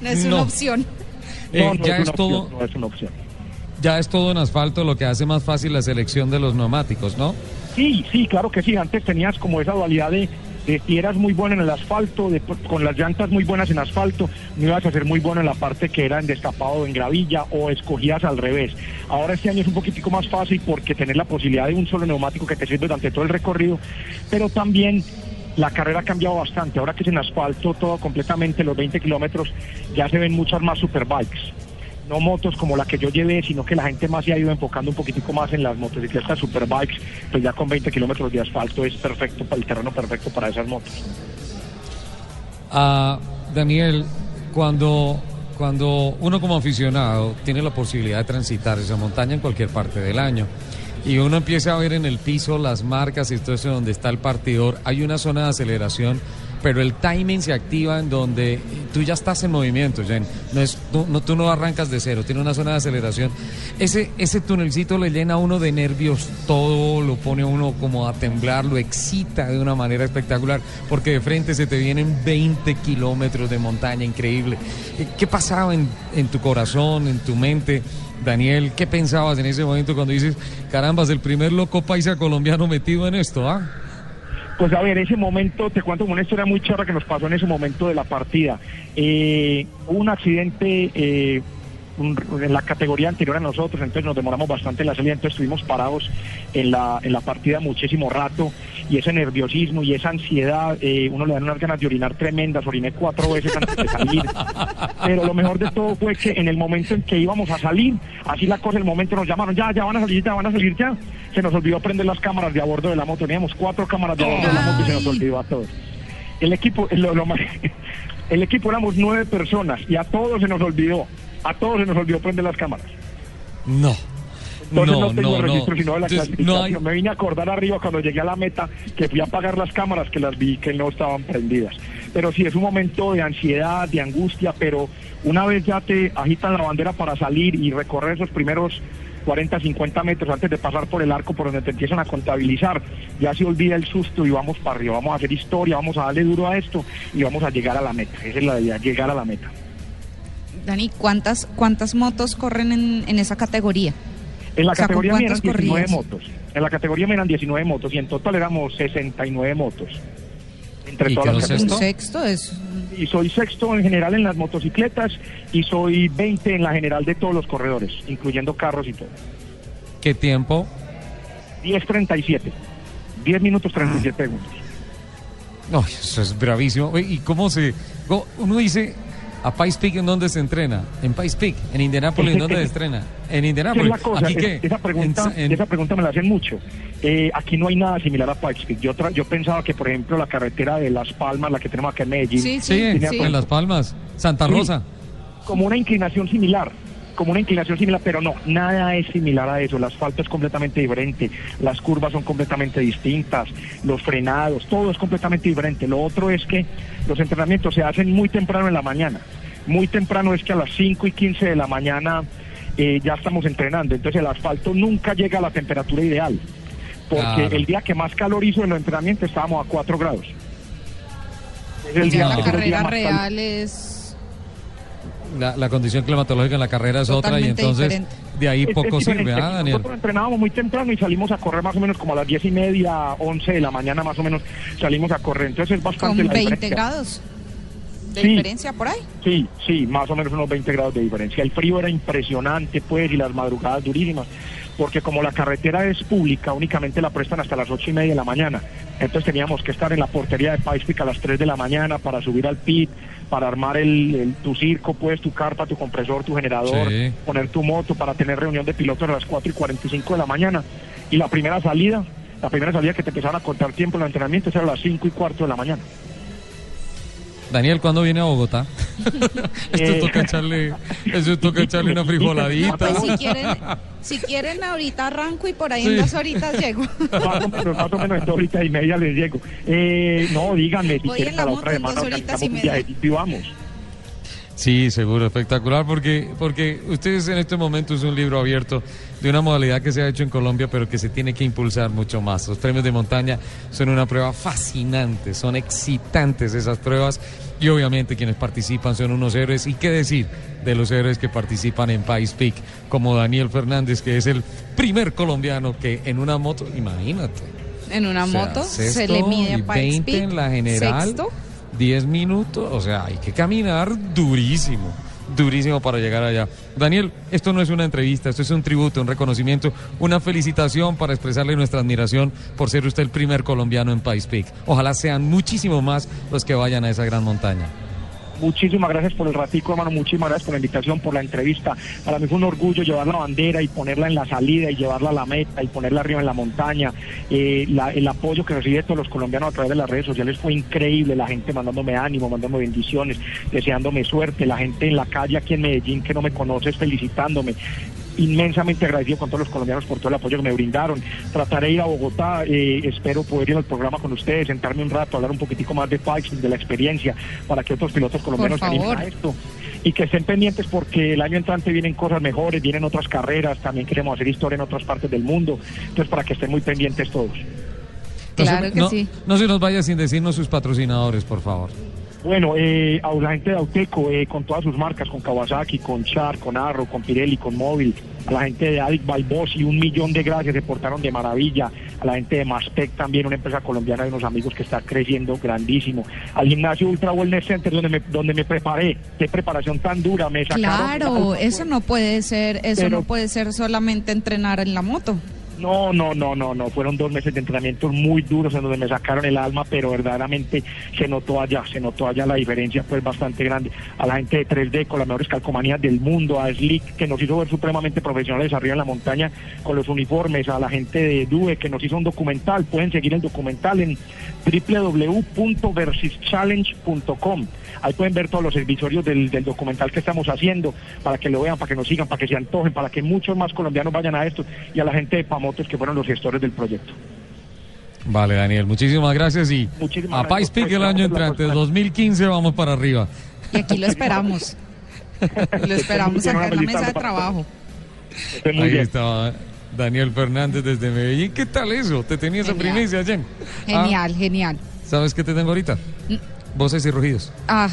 No es una opción. Eh, No, no ya es todo, opción, no es una opción. ya es todo en asfalto, lo que hace más fácil la selección de los neumáticos, ¿no? Sí, sí, claro que sí. Antes tenías como esa dualidad de, de si eras muy bueno en el asfalto, de- con las llantas muy buenas en asfalto, no ibas a ser muy bueno en la parte que era en destapado en gravilla o escogías al revés. Ahora este año es un poquitico más fácil porque tenés la posibilidad de un solo neumático que te sirve durante todo el recorrido, pero también la carrera ha cambiado bastante. Ahora que es en asfalto todo completamente, los 20 kilómetros, ya se ven muchas más superbikes no motos como la que yo llevé, sino que la gente más se ha ido enfocando un poquitico más en las motocicletas superbikes, pues ya con 20 kilómetros de asfalto es perfecto, el terreno perfecto para esas motos. Ah, Daniel, cuando, cuando uno como aficionado tiene la posibilidad de transitar esa montaña en cualquier parte del año y uno empieza a ver en el piso las marcas y todo eso donde está el partidor, hay una zona de aceleración, pero el timing se activa en donde tú ya estás en movimiento, Jen. No es, tú, no, tú no arrancas de cero, tiene una zona de aceleración. Ese, ese le llena a uno de nervios todo, lo pone a uno como a temblar, lo excita de una manera espectacular, porque de frente se te vienen 20 kilómetros de montaña, increíble. ¿Qué pasaba en, en tu corazón, en tu mente? Daniel, ¿qué pensabas en ese momento cuando dices, carambas, el primer loco paisa colombiano metido en esto, ah? Pues a ver, ese momento, te cuento una historia muy charra que nos pasó en ese momento de la partida. Eh, un accidente eh, un- en la categoría anterior a nosotros, entonces nos demoramos bastante en la salida, entonces estuvimos parados en la, en la partida muchísimo rato y ese nerviosismo y esa ansiedad, eh, uno le dan unas ganas de orinar tremendas, oriné cuatro veces antes de salir, pero lo mejor de todo fue que en el momento en que íbamos a salir, así la cosa, el momento nos llamaron, ya, ya van a salir, ya van a salir, ya, se nos olvidó prender las cámaras de a bordo de la moto, teníamos cuatro cámaras de a bordo de la moto y se nos olvidó a todos. El equipo, lo- lo más- el equipo éramos nueve personas y a todos se nos olvidó, a todos se nos olvidó prender las cámaras. No. Entonces no, no, tengo no, el no. registro sino de la Entonces, clasificación. hay- Me vine a acordar arriba cuando llegué a la meta que fui a apagar las cámaras que las vi que no estaban prendidas. Pero sí es un momento de ansiedad, de angustia, pero una vez ya te agitan la bandera para salir y recorrer esos primeros 40, 50 metros antes de pasar por el arco por donde te empiezan a contabilizar, ya se olvida el susto y vamos para arriba, vamos a hacer historia, vamos a darle duro a esto y vamos a llegar a la meta. Esa es la idea, llegar a la meta. Dani, ¿cuántas, cuántas motos corren en, en esa categoría? En la O sea, ¿con categoría me eran cuántas 19 corrías? motos. En la categoría me eran 19 motos y en total éramos 69 motos. Entre ¿Y todas las categorías. sexto es... Y soy sexto en general en las motocicletas y soy 20 en la general de todos los corredores, incluyendo carros y todo. ¿Qué tiempo? 10.37. 10 minutos 37 segundos. No, eso es bravísimo. ¿Y cómo se.? uno dice. ¿A Pais Peak en dónde se entrena? En Pais Peak, en Indianápolis, ¿en dónde se estrena? En Esa es Indianápolis. la cosa, ¿Aquí es- qué? esa, pregunta, En- en- esa pregunta me la hacen mucho. Eh, aquí no hay nada similar a Pikes Peak. Yo, tra- yo pensaba que, por ejemplo, la carretera de Las Palmas, la que tenemos acá en Medellín, Sí, tenía en Las Palmas, Santa Sí. Rosa. como una inclinación similar, como una inclinación similar, pero no, nada es similar a eso. El asfalto es completamente diferente, las curvas son completamente distintas, los frenados, todo es completamente diferente. Lo otro es que los entrenamientos se hacen muy temprano en la mañana. Muy temprano es que a las 5 y 15 de la mañana eh, ya estamos entrenando. Entonces el asfalto nunca llega a la temperatura ideal. Porque Claro. el día que más calor hizo en los entrenamientos estábamos a 4 grados. Es el Ya día- la día carrera cal- real es... La, la condición climatológica en la carrera es otra y entonces diferente. de ahí Es- poco es sirve, ¿ah, Daniel? Nosotros entrenábamos muy temprano y salimos a correr más o menos como a las diez y media, 11 de la mañana más o menos salimos a correr. Entonces es bastante Con la 20 diferencia. grados. de Sí. diferencia por ahí. Sí, sí, más o menos unos 20 grados de diferencia. El frío era impresionante, pues, y las madrugadas durísimas, porque como la carretera es pública, únicamente la prestan hasta las ocho y media de la mañana. Entonces teníamos que estar en la portería de Paispic a las 3 de la mañana para subir al pit, para armar el, el- tu circo, pues, tu carpa, tu compresor, tu generador, Sí. poner tu moto para tener reunión de pilotos a las 4 y 45 de la mañana. Y la primera salida, la primera salida que te empezaron a contar tiempo en el entrenamiento era a las 5 y cuarto de la mañana. Daniel, ¿cuándo viene a Bogotá? Esto Eh. toca echarle, eso toca echarle una frijoladita. Pues si quieren, si quieren ahorita arranco y por ahí Sí. en dos horitas llego. más o menos, más o menos en dos horitas y media les llego. Eh, no, díganme si Voy quieren en la para otra semana organizamos un viajecito y vamos. Sí, seguro, espectacular, porque, porque ustedes en este momento es un libro abierto de una modalidad que se ha hecho en Colombia, pero que se tiene que impulsar mucho más. Los premios de montaña son una prueba fascinante, son excitantes esas pruebas, y obviamente quienes participan son unos héroes. ¿Y qué decir de los héroes que participan en País Peak, como Daniel Fernández, que es el primer colombiano que en una moto, imagínate. En una O sea, moto se le mide a Pikes 20 Peak. en la general. Sexto. 10 minutos, o sea, hay que caminar durísimo, durísimo para llegar allá. Daniel, esto no es una entrevista, esto es un tributo, un reconocimiento, una felicitación para expresarle nuestra admiración por ser usted el primer colombiano en País Peak. Ojalá sean muchísimo más los que vayan a esa gran montaña. Muchísimas gracias por el ratico, hermano. Muchísimas gracias por la invitación, por la entrevista. Para mí fue un orgullo llevar la bandera y ponerla en la salida y llevarla a la meta y ponerla arriba en la montaña. Eh, el apoyo que recibí de todos los colombianos a través de las redes sociales fue increíble. La gente mandándome ánimo, mandándome bendiciones, deseándome suerte. La gente en la calle aquí en Medellín que no me conoce felicitándome. Inmensamente agradecido con todos los colombianos por todo el apoyo que me brindaron. Trataré de ir a Bogotá, eh, espero poder ir al programa con ustedes, sentarme un rato, hablar un poquitico más de Pikes, de la experiencia, para que otros pilotos colombianos se animen a esto. Y que estén pendientes porque el año entrante vienen cosas mejores, vienen otras carreras, también queremos hacer historia en otras partes del mundo. Entonces, para que estén muy pendientes todos. No Claro que no- sí. No se nos vaya sin decirnos sus patrocinadores, por favor. Bueno, eh, a la gente de Auteco, eh, con todas sus marcas, con Kawasaki, con Char, con Arrow, con Pirelli, con Móvil, a la gente de Adic y un millón de gracias, se portaron de maravilla, a la gente de Mastec también, una empresa colombiana de unos amigos que está creciendo grandísimo, al gimnasio Ultra Wellness Center donde me, donde me preparé, qué preparación tan dura, me sacaron... Claro, eso no puede ser, eso Pero- no puede ser solamente entrenar en la moto. No, no, no, no, no. Fueron dos meses de entrenamiento muy duros en donde me sacaron el alma, pero verdaderamente se notó allá, se notó allá la diferencia, pues bastante grande. A la gente de 3D con las mejores calcomanías del mundo, a Slick que nos hizo ver supremamente profesionales arriba en la montaña con los uniformes, a la gente de Due que nos hizo un documental. Pueden seguir el documental en www.versischallenge.com. Ahí pueden ver todos los episodios del, del documental que estamos haciendo para que lo vean, para que nos sigan, para que se antojen, para que muchos más colombianos vayan a esto y a la gente de Pamotos que fueron los gestores del proyecto. Vale, Daniel, muchísimas gracias y Muchísimas a País Peak el año entrante, 2015, vamos para arriba. Y aquí lo esperamos. Lo esperamos acá en la mesa de trabajo. muy Ahí bien. estaba Daniel Fernández desde Medellín. ¿Qué tal eso? ¿Te tenía esa Genial. primicia, Jen? Genial, genial. Ah, ¿Sabes qué te tengo ahorita? Voces y rugidos. Ah,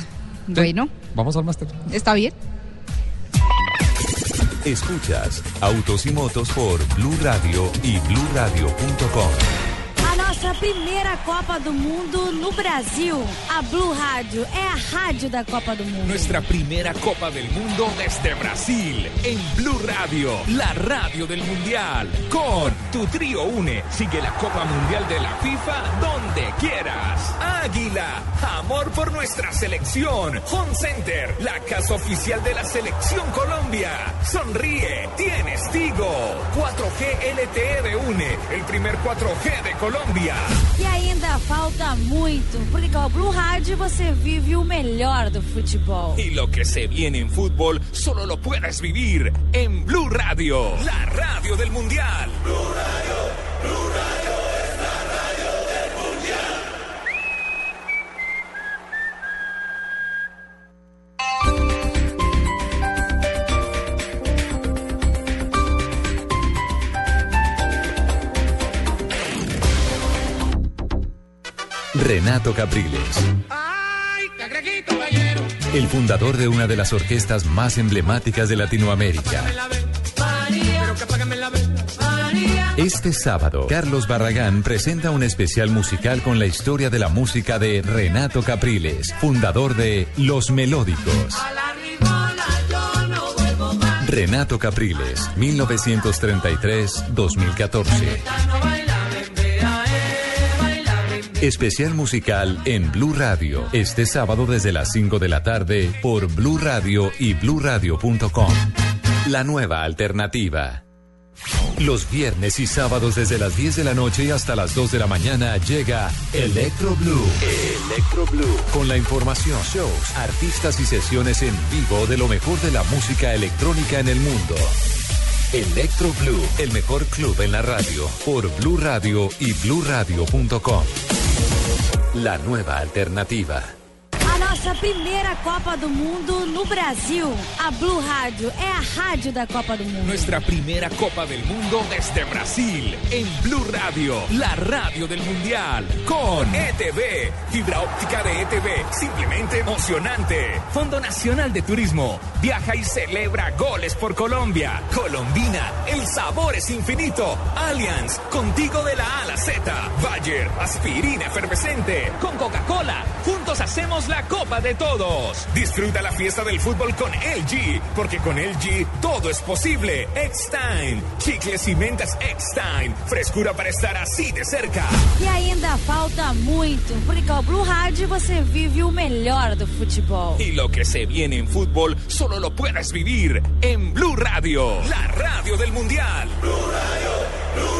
bueno, Vamos al máster. está bien. Escuchas Autos y Motos por Blue Radio y BlueRadio.com. Nossa primeira Copa do Mundo no Brasil. A Blue Rádio é a rádio da Copa do Mundo. Nuestra primera Copa del Mundo desde Brasil en Blue Radio, la radio del Mundial. Con tu trío une, sigue la Copa Mundial de la FIFA donde quieras. Águila, amor por nuestra selección. Home Center, la casa oficial de la selección Colombia. Sonríe, tienes Tigo. 4G LTE de une, el primer 4G de Colombia. E ainda falta muito, porque com a Blue Rádio você vive o melhor do futebol. Y lo que se viene en fútbol solo lo puedes vivir en Blue Radio, la radio del Mundial. Renato Capriles. El fundador de una de las orquestas más emblemáticas de Latinoamérica. Este sábado, Carlos Barragán presenta un especial musical con la historia de la música de Renato Capriles, fundador de Los Melódicos. Renato Capriles, 1933-2014. Especial musical en Blue Radio, este sábado desde las 5 de la tarde por Blue Radio y bluradio.com. La nueva alternativa. Los viernes y sábados desde las 10 de la noche hasta las 2 de la mañana llega Electro Blue. Electro Blue. Con la información, shows, artistas y sesiones en vivo de lo mejor de la música electrónica en el mundo. Electro Blue, el mejor club en la radio, por Blue Radio y bluradio.com. La nueva alternativa. Nossa primeira Copa do Mundo no Brasil. A Blue Rádio é a rádio da Copa do Mundo. Nuestra primera Copa del Mundo desde Brasil en Blue Radio, la radio del Mundial, con ETV, fibra óptica de ETV, simplemente emocionante. Fondo Nacional de Turismo, viaja y celebra goles por Colombia. Colombina, el sabor es infinito. Allianz, contigo de la A a la Z. Bayer, aspirina efervescente. Con Coca-Cola, juntos hacemos la Copa de Todos. Disfruta la fiesta del fútbol con LG, porque con LG todo es posible. X-Time, chicles y mentas X-Time, frescura para estar así de cerca. E ainda falta muito, porque com a Blue Rádio você vive o melhor do futebol. Y lo que se viene en fútbol solo lo puedes vivir en Blue Radio, la radio del Mundial. Blue Radio, Blue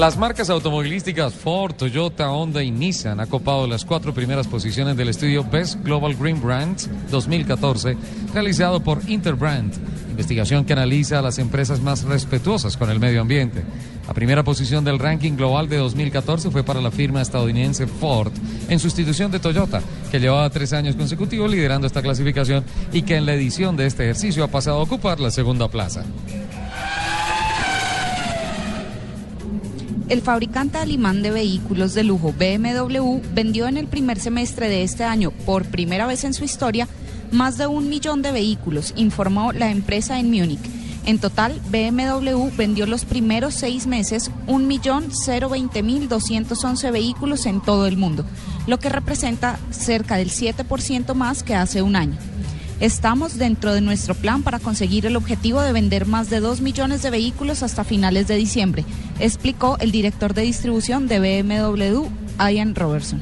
Las marcas automovilísticas Ford, Toyota, Honda y Nissan han copado las cuatro primeras posiciones del estudio Best Global Green Brands 2014, realizado por Interbrand, investigación que analiza a las empresas más respetuosas con el medio ambiente. La primera posición del ranking global de 2014 fue para la firma estadounidense Ford, en sustitución de Toyota, que llevaba tres años consecutivos liderando esta clasificación y que en la edición de este ejercicio ha pasado a ocupar la segunda plaza. El fabricante alemán de vehículos de lujo BMW vendió en el primer semestre de este año, por primera vez en su historia, más de un millón de vehículos, informó la empresa en Múnich. En total, BMW vendió los primeros seis meses 1.020.211 vehículos en todo el mundo, lo que representa cerca del 7% más que hace un año. Estamos dentro de nuestro plan para conseguir el objetivo de vender más de 2 millones de vehículos hasta finales de diciembre, explicó el director de distribución de BMW, Ian Robertson.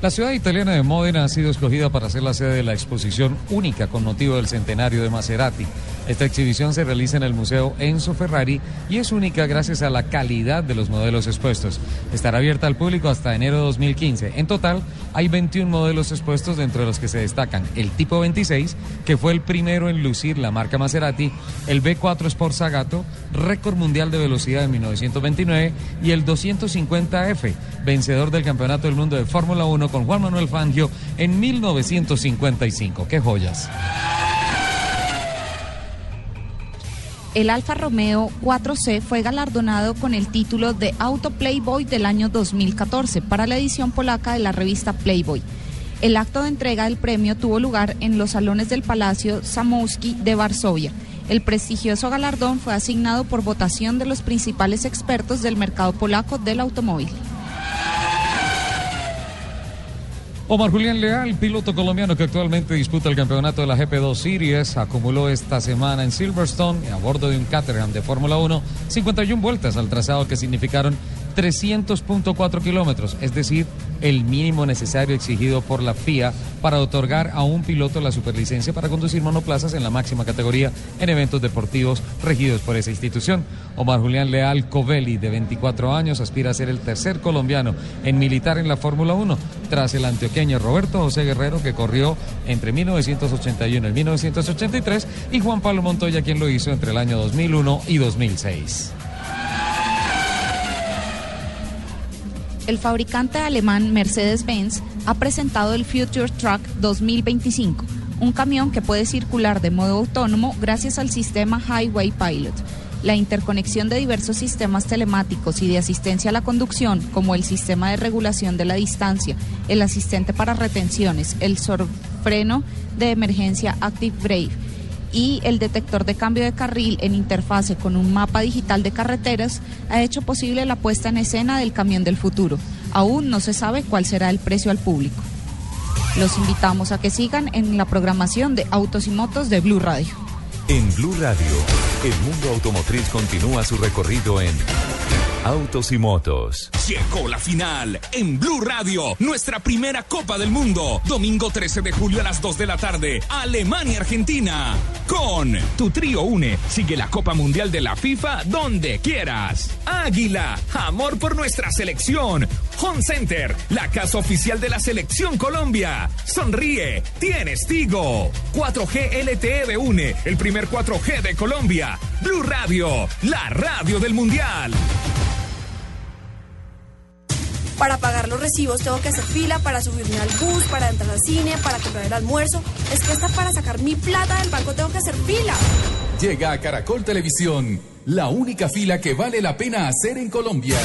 La ciudad italiana de Módena ha sido escogida para ser la sede de la exposición única con motivo del centenario de Maserati. Esta exhibición se realiza en el Museo Enzo Ferrari y es única gracias a la calidad de los modelos expuestos. Estará abierta al público hasta enero de 2015. En total, hay 21 modelos expuestos dentro de los que se destacan el tipo 26, que fue el primero en lucir la marca Maserati, el B4 Sport Sagato, récord mundial de velocidad en 1929, y el 250F, vencedor del Campeonato del Mundo de Fórmula 1 con Juan Manuel Fangio en 1955. ¡Qué joyas! El Alfa Romeo 4C fue galardonado con el título de Auto Playboy del año 2014 para la edición polaca de la revista Playboy. El acto de entrega del premio tuvo lugar en los salones del Palacio Samowski de Varsovia. El prestigioso galardón fue asignado por votación de los principales expertos del mercado polaco del automóvil. Omar Julián Leal, piloto colombiano que actualmente disputa el campeonato de la GP2 Series, acumuló esta semana en Silverstone a bordo de un Caterham de Fórmula 1 51 vueltas al trazado que significaron 300.4 kilómetros, es decir, el mínimo necesario exigido por la FIA para otorgar a un piloto la superlicencia para conducir monoplazas en la máxima categoría en eventos deportivos regidos por esa institución. Omar Julián Leal Covelli, de 24 años, aspira a ser el tercer colombiano en militar en la Fórmula 1, tras el antioqueño Roberto José Guerrero, que corrió entre 1981 y 1983, y Juan Pablo Montoya, quien lo hizo entre el año 2001 y 2006. El fabricante alemán Mercedes-Benz ha presentado el Future Truck 2025, un camión que puede circular de modo autónomo gracias al sistema Highway Pilot. La interconexión de diversos sistemas telemáticos y de asistencia a la conducción, como el sistema de regulación de la distancia, el asistente para retenciones, el sorfreno de emergencia Active Brake y el detector de cambio de carril en interfase con un mapa digital de carreteras ha hecho posible la puesta en escena del camión del futuro. Aún no se sabe cuál será el precio al público. Los invitamos a que sigan en la programación de Autos y Motos de Blue Radio. En Blue Radio, el mundo automotriz continúa su recorrido en Autos y Motos. Llegó la final en Blue Radio, nuestra primera Copa del Mundo. Domingo 13 de julio a las 2 de la tarde, Alemania-Argentina. Con tu trío une, sigue la Copa Mundial de la FIFA donde quieras. Águila, amor por nuestra selección. Home Center, la casa oficial de la selección Colombia. Sonríe, tienes Tigo. 4G LTE de une, el primer 4G de Colombia. Blue Radio, la radio del Mundial. Para pagar los recibos tengo que hacer fila para subirme al bus, para entrar al cine, para comprar el almuerzo. Es que hasta para sacar mi plata del banco tengo que hacer fila. Llega a Caracol Televisión, la única fila que vale la pena hacer en Colombia.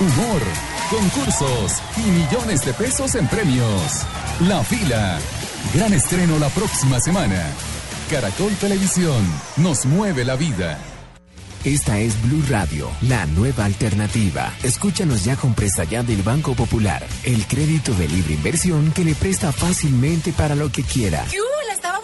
Humor, concursos y millones de pesos en premios. La fila. Gran estreno la próxima semana. Caracol Televisión nos mueve la vida. Esta es Blue Radio, la nueva alternativa. Escúchanos ya con presta ya del Banco Popular, el crédito de libre inversión que le presta fácilmente para lo que quiera. ¡Yu!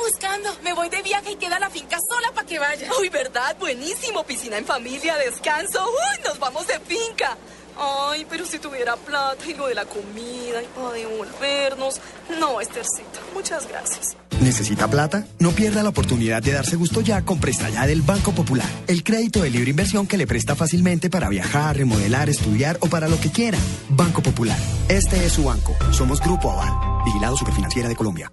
Buscando. Me voy de viaje y queda la finca sola para que vaya. Uy, ¿verdad? Buenísimo. Piscina en familia, descanso. Uy, nos vamos de finca. Ay, pero si tuviera plata y lo de la comida y para devolvernos. No, Estercita, muchas gracias. ¿Necesita plata? No pierda la oportunidad de darse gusto ya con Presta Ya del Banco Popular. El crédito de libre inversión que le presta fácilmente para viajar, remodelar, estudiar o para lo que quiera. Banco Popular. Este es su banco. Somos Grupo Aval. Vigilado Superfinanciera de Colombia.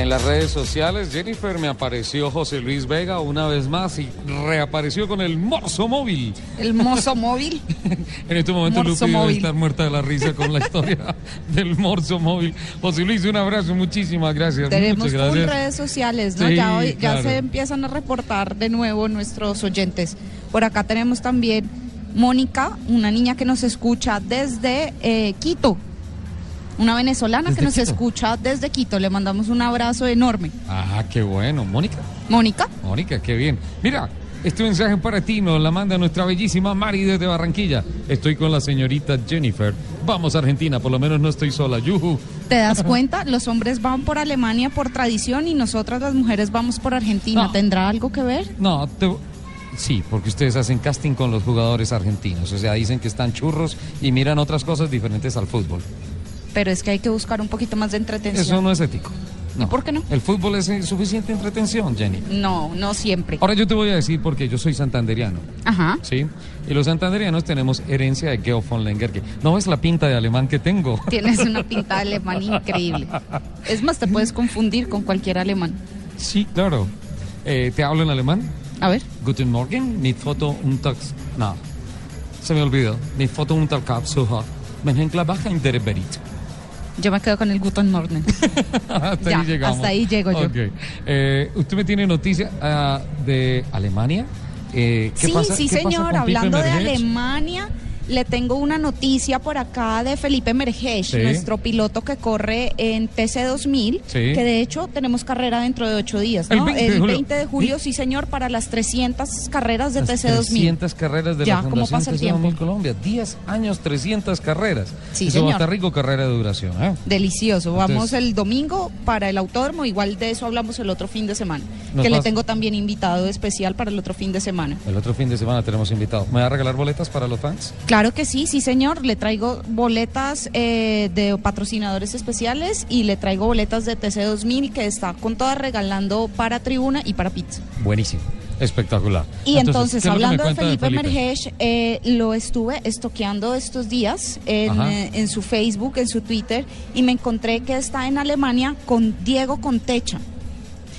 En las redes sociales, Jennifer me apareció José Luis Vega una vez más y reapareció con el morso móvil. El morso móvil. en este momento Morso Lupi debe estar muerta de la risa con la historia del morso móvil. José Luis, un abrazo, muchísimas gracias. Tenemos full gracias. redes sociales, ¿no? Sí, ya hoy, ya claro. se empiezan a reportar de nuevo nuestros oyentes. Por acá tenemos también Mónica, una niña que nos escucha desde eh, Quito. Una venezolana que ¿Desde nos Quito? escucha desde Quito. Le mandamos un abrazo enorme. Ah, qué bueno. Mónica. Mónica. Mónica, qué bien. Mira, este mensaje para ti nos la manda nuestra bellísima Mari desde Barranquilla. Estoy con la señorita Jennifer. Vamos a Argentina, por lo menos no estoy sola. Yuhu. ¿Te das cuenta? Los hombres van por Alemania por tradición y nosotras las mujeres vamos por Argentina. No. ¿Tendrá algo que ver? No, te- sí, porque ustedes hacen casting con los jugadores argentinos. O sea, dicen que están churros y miran otras cosas diferentes al fútbol. Pero es que hay que buscar un poquito más de entretención. Eso no es ético. No. ¿Por qué no? El fútbol es suficiente entretención, Jenny. No, no siempre. Ahora yo te voy a decir porque yo soy santanderiano. Ajá. ¿Sí? Y los santanderianos tenemos herencia de Geo von Lengerke. ¿No ves la pinta de alemán que tengo? Tienes una pinta de alemán increíble. Es más, te puedes confundir con cualquier alemán. Sí, claro. Eh, ¿Te hablo en alemán? A ver. Guten Morgen, mit Foto und No, se me olvidó. Mit Foto und Kapsuha. Menhenkla in der Berit. Yo me quedo con el Guten Morgen. hasta Ya, ahí llegamos. hasta ahí llego yo. Eh, ¿Usted me tiene noticia ah, de Alemania? Eh, ¿qué Sí, pasa- sí, qué señor. Hablando de? Alemania, le tengo una noticia por acá de Felipe Mergesh, Sí. nuestro piloto que corre en TC2000, Sí. que de hecho tenemos carrera dentro de ocho días, El ¿no? 20 de julio. 20 de julio, sí, señor, para las 300 carreras de Las TC2000. 300 carreras de Ya, la ¿cómo Fundación pasa el tiempo? 2000 Colombia. 10 años, 300 carreras. Sí, Eso va a señor. estar rico, carrera de duración. ¿eh? Delicioso. Vamos el domingo para el autódromo. Igual de eso hablamos el otro fin de semana. Que le tengo también invitado especial para el otro fin de semana. El otro fin de semana tenemos invitado. ¿Me va a regalar boletas para los fans? Claro que sí, sí señor. Le traigo boletas eh, de patrocinadores especiales y le traigo boletas de TC2000 que está con todas regalando para tribuna y para pizza. Buenísimo. Espectacular. Y entonces, ¿qué es lo que me hablando de Felipe, Mergesh, eh, lo estuve estoqueando estos días en, eh, en su Facebook, en su Twitter, y me encontré que está en Alemania con Diego Contecha.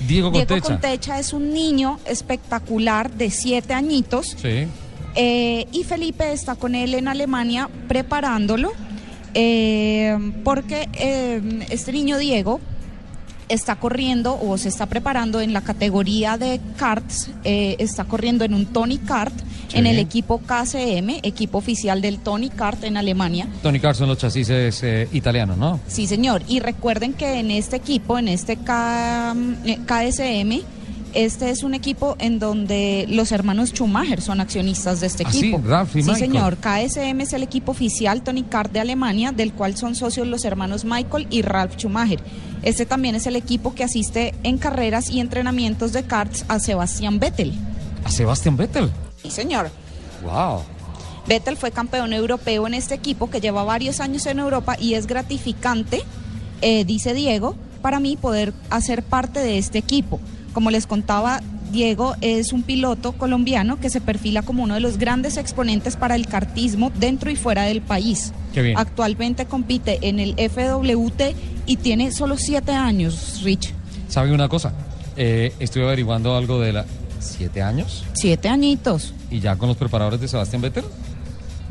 Diego Diego Contecha. Contecha es un niño espectacular de siete añitos Sí. Eh, y Felipe está con él en Alemania preparándolo eh, porque eh, este niño Diego está corriendo o se está preparando en la categoría de karts, está corriendo en un Tony Kart Sí. en el equipo KCM, equipo oficial del Tony Kart en Alemania. Tony Carson, los chasis italianos, ¿no? Sí, señor. Y recuerden que en este equipo, en este K- KSM, este es un equipo en donde los hermanos Schumacher son accionistas de este Ah, sí, equipo. Ralf y sí, Michael. señor. KSM es el equipo oficial Tony Kart de Alemania, del cual son socios los hermanos Michael y Ralf Schumacher. Este también es el equipo que asiste en carreras y entrenamientos de karts a Sebastián Vettel. A Sebastián Vettel. Sí, señor. Wow. Vettel fue campeón europeo en este equipo que lleva varios años en Europa y es gratificante, eh, dice Diego, para mí poder hacer parte de este equipo. Como les contaba, Diego es un piloto colombiano que se perfila como uno de los grandes exponentes para el kartismo dentro y fuera del país. Actualmente compite en el FWT y tiene solo siete años, Rich. ¿Sabe una cosa? Eh, estuve averiguando algo de la... ¿Siete años? Siete añitos. ¿Y ya con los preparadores de Sebastián Vettel?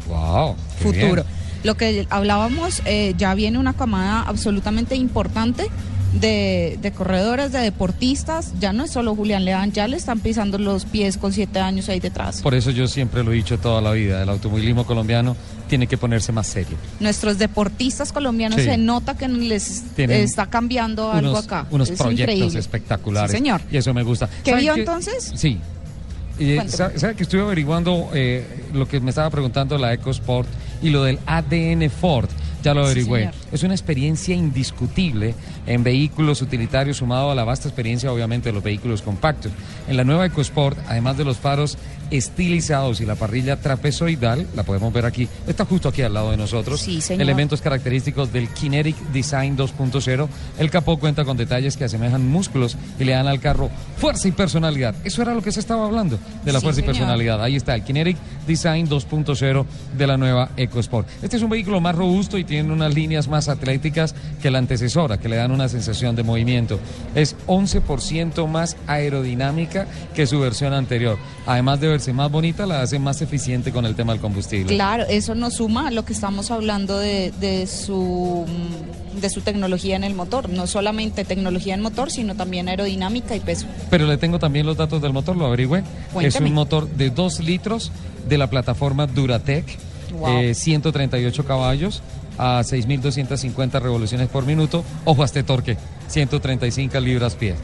Wow. qué futuro. bien. Lo que hablábamos, eh, ya viene una camada absolutamente importante de, de corredores, de deportistas. Ya no es solo Julián Leán, ya le están pisando los pies con siete años ahí detrás. Por eso yo siempre lo he dicho toda la vida, el automovilismo colombiano tiene que ponerse más serio. Nuestros deportistas colombianos Sí. se nota que les Tienen está cambiando algo unos, acá. Unos Es proyectos increíble. espectaculares. Sí, señor. Y eso me gusta. ¿Qué ¿Sabe vio entonces? Sí. Eh. ¿sabe, que estuve averiguando eh, lo que me estaba preguntando la EcoSport y lo del ADN Ford? Ya lo averigüé. Es una experiencia indiscutible en vehículos utilitarios sumado a la vasta experiencia obviamente de los vehículos compactos. En la nueva EcoSport, además de los faros estilizados y la parrilla trapezoidal, la podemos ver aquí, está justo aquí al lado de nosotros. Sí, señor. Elementos característicos del Kinetic Design 2.0. El capó cuenta con detalles que asemejan músculos y le dan al carro fuerza y personalidad. Eso era lo que se estaba hablando de la Sí, fuerza y señor. personalidad. Ahí está el Kinetic Design 2.0 de la nueva EcoSport. Este es un vehículo más robusto y tiene unas líneas más atléticas que la antecesora, que le dan una sensación de movimiento. Es 11% más aerodinámica que su versión anterior. Además de verse más bonita, la hace más eficiente con el tema del combustible. Claro, eso nos suma a lo que estamos hablando de, de su de su tecnología en el motor, no solamente tecnología en motor, sino también aerodinámica y peso. Pero le tengo también los datos del motor, lo averigüé. Es un motor de 2 litros de la plataforma Duratec, Wow. eh, 138 caballos a 6.250 revoluciones por minuto. Ojo a este torque, 135 libras pie.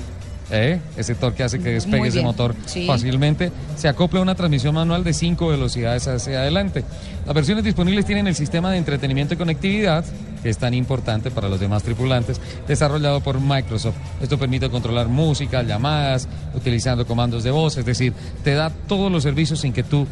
¿Eh? Ese torque hace que despegue ese motor sí. fácilmente. Se acopla a una transmisión manual de 5 velocidades hacia adelante. Las versiones disponibles tienen el sistema de entretenimiento y conectividad, que es tan importante para los demás tripulantes, desarrollado por Microsoft. Esto permite controlar música, llamadas, utilizando comandos de voz, es decir, te da todos los servicios sin que tú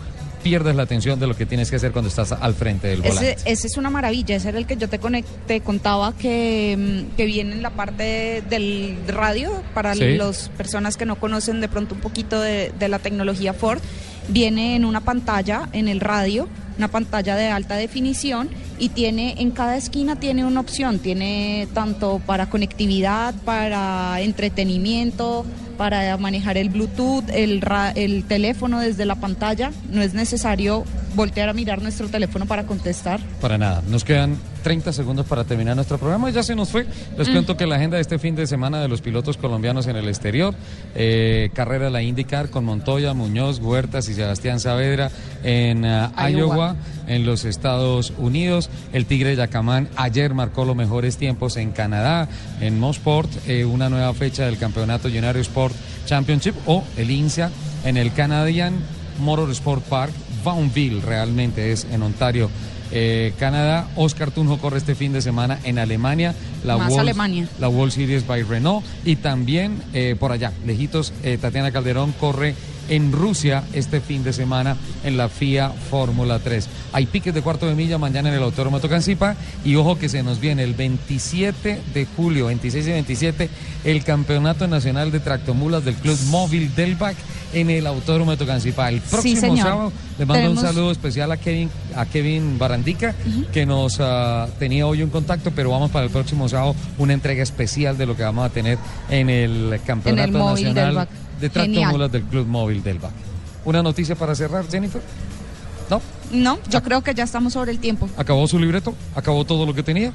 pierdas la atención de lo que tienes que hacer cuando estás al frente del volante. Ese, ese es una maravilla, ese era el que yo te, conect- te contaba que, mm, que viene en la parte del radio para Sí. las personas que no conocen de pronto un poquito de, de la tecnología Ford. Viene en una pantalla en el radio, una pantalla de alta definición y tiene en cada esquina tiene una opción, tiene tanto para conectividad, para entretenimiento, para manejar el Bluetooth, el, ra- el teléfono desde la pantalla. No es necesario voltear a mirar nuestro teléfono para contestar. Para nada. Nos quedan 30 segundos para terminar nuestro programa. Ya se nos fue. Les Mm. cuento que la agenda de este fin de semana de los pilotos colombianos en el exterior. eh, carrera la IndyCar con Montoya, Muñoz, Huertas y Sebastián Saavedra en Iowa. Iowa, en los Estados Unidos. El Tigre Yacamán ayer marcó los mejores tiempos en Canadá, en Mosport. eh, una nueva fecha del Campeonato Junior Sport Championship o el INSEA en el Canadian Motorsport Park. Vaughnville realmente es en Ontario. eh, Canadá, Oscar Tunjo corre este fin de semana en Alemania, la Más World, Alemania. la World Series by Renault y también eh, por allá, lejitos, eh, Tatiana Calderón corre en Rusia este fin de semana en la FIA Fórmula 3. Hay piques de cuarto de milla mañana en el Autódromo Tocancipá y ojo que se nos viene el 27 de julio, 26 y 27, el Campeonato Nacional de Tractomulas del Club Móvil del BAC en el Autódromo de Tocancipá. El próximo sábado le mando Tenemos- un saludo especial a Kevin, a Kevin Barandica, que nos ah, tenía hoy un contacto, pero vamos para el próximo sábado una entrega especial de lo que vamos a tener en el Campeonato Nacional. De. Tractomulas del Club Móvil del BAC. ¿Una noticia para cerrar, Jennifer? ¿No? No, yo creo que ya estamos sobre el tiempo. ¿Acabó su libreto? ¿Acabó todo lo que tenía?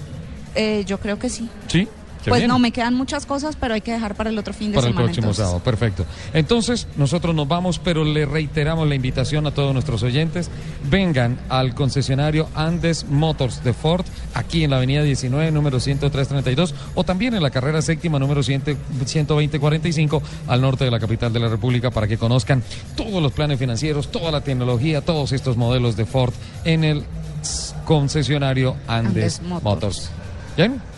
Eh, yo creo que sí. Sí. Qué pues bien. no, me quedan muchas cosas, pero hay que dejar para el otro fin de para el semana. próximo entonces. sábado, perfecto. Entonces, nosotros nos vamos, pero le reiteramos la invitación a todos nuestros oyentes. Vengan al concesionario Andes Motors de Ford, aquí en la avenida 19, número 10332, o también en la carrera séptima, número 100 12045, al norte de la capital de la República, para que conozcan todos los planes financieros, toda la tecnología, todos estos modelos de Ford en el concesionario Andes, Andes Motors. Motors. ¿Bien?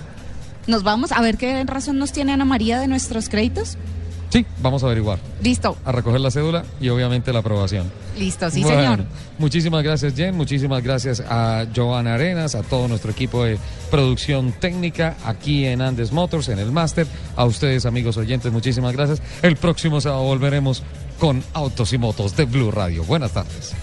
Nos vamos a ver qué razón nos tiene Ana María de nuestros créditos. Sí, vamos a averiguar. Listo, A recoger la cédula y obviamente la aprobación. listo, sí Bueno, señor. Muchísimas gracias, Jen. Muchísimas gracias a Joana Arenas, a todo nuestro equipo de producción técnica aquí en Andes Motors, en el máster. A ustedes, amigos oyentes, muchísimas gracias. El próximo sábado volveremos con Autos y Motos de Blue Radio. Buenas tardes.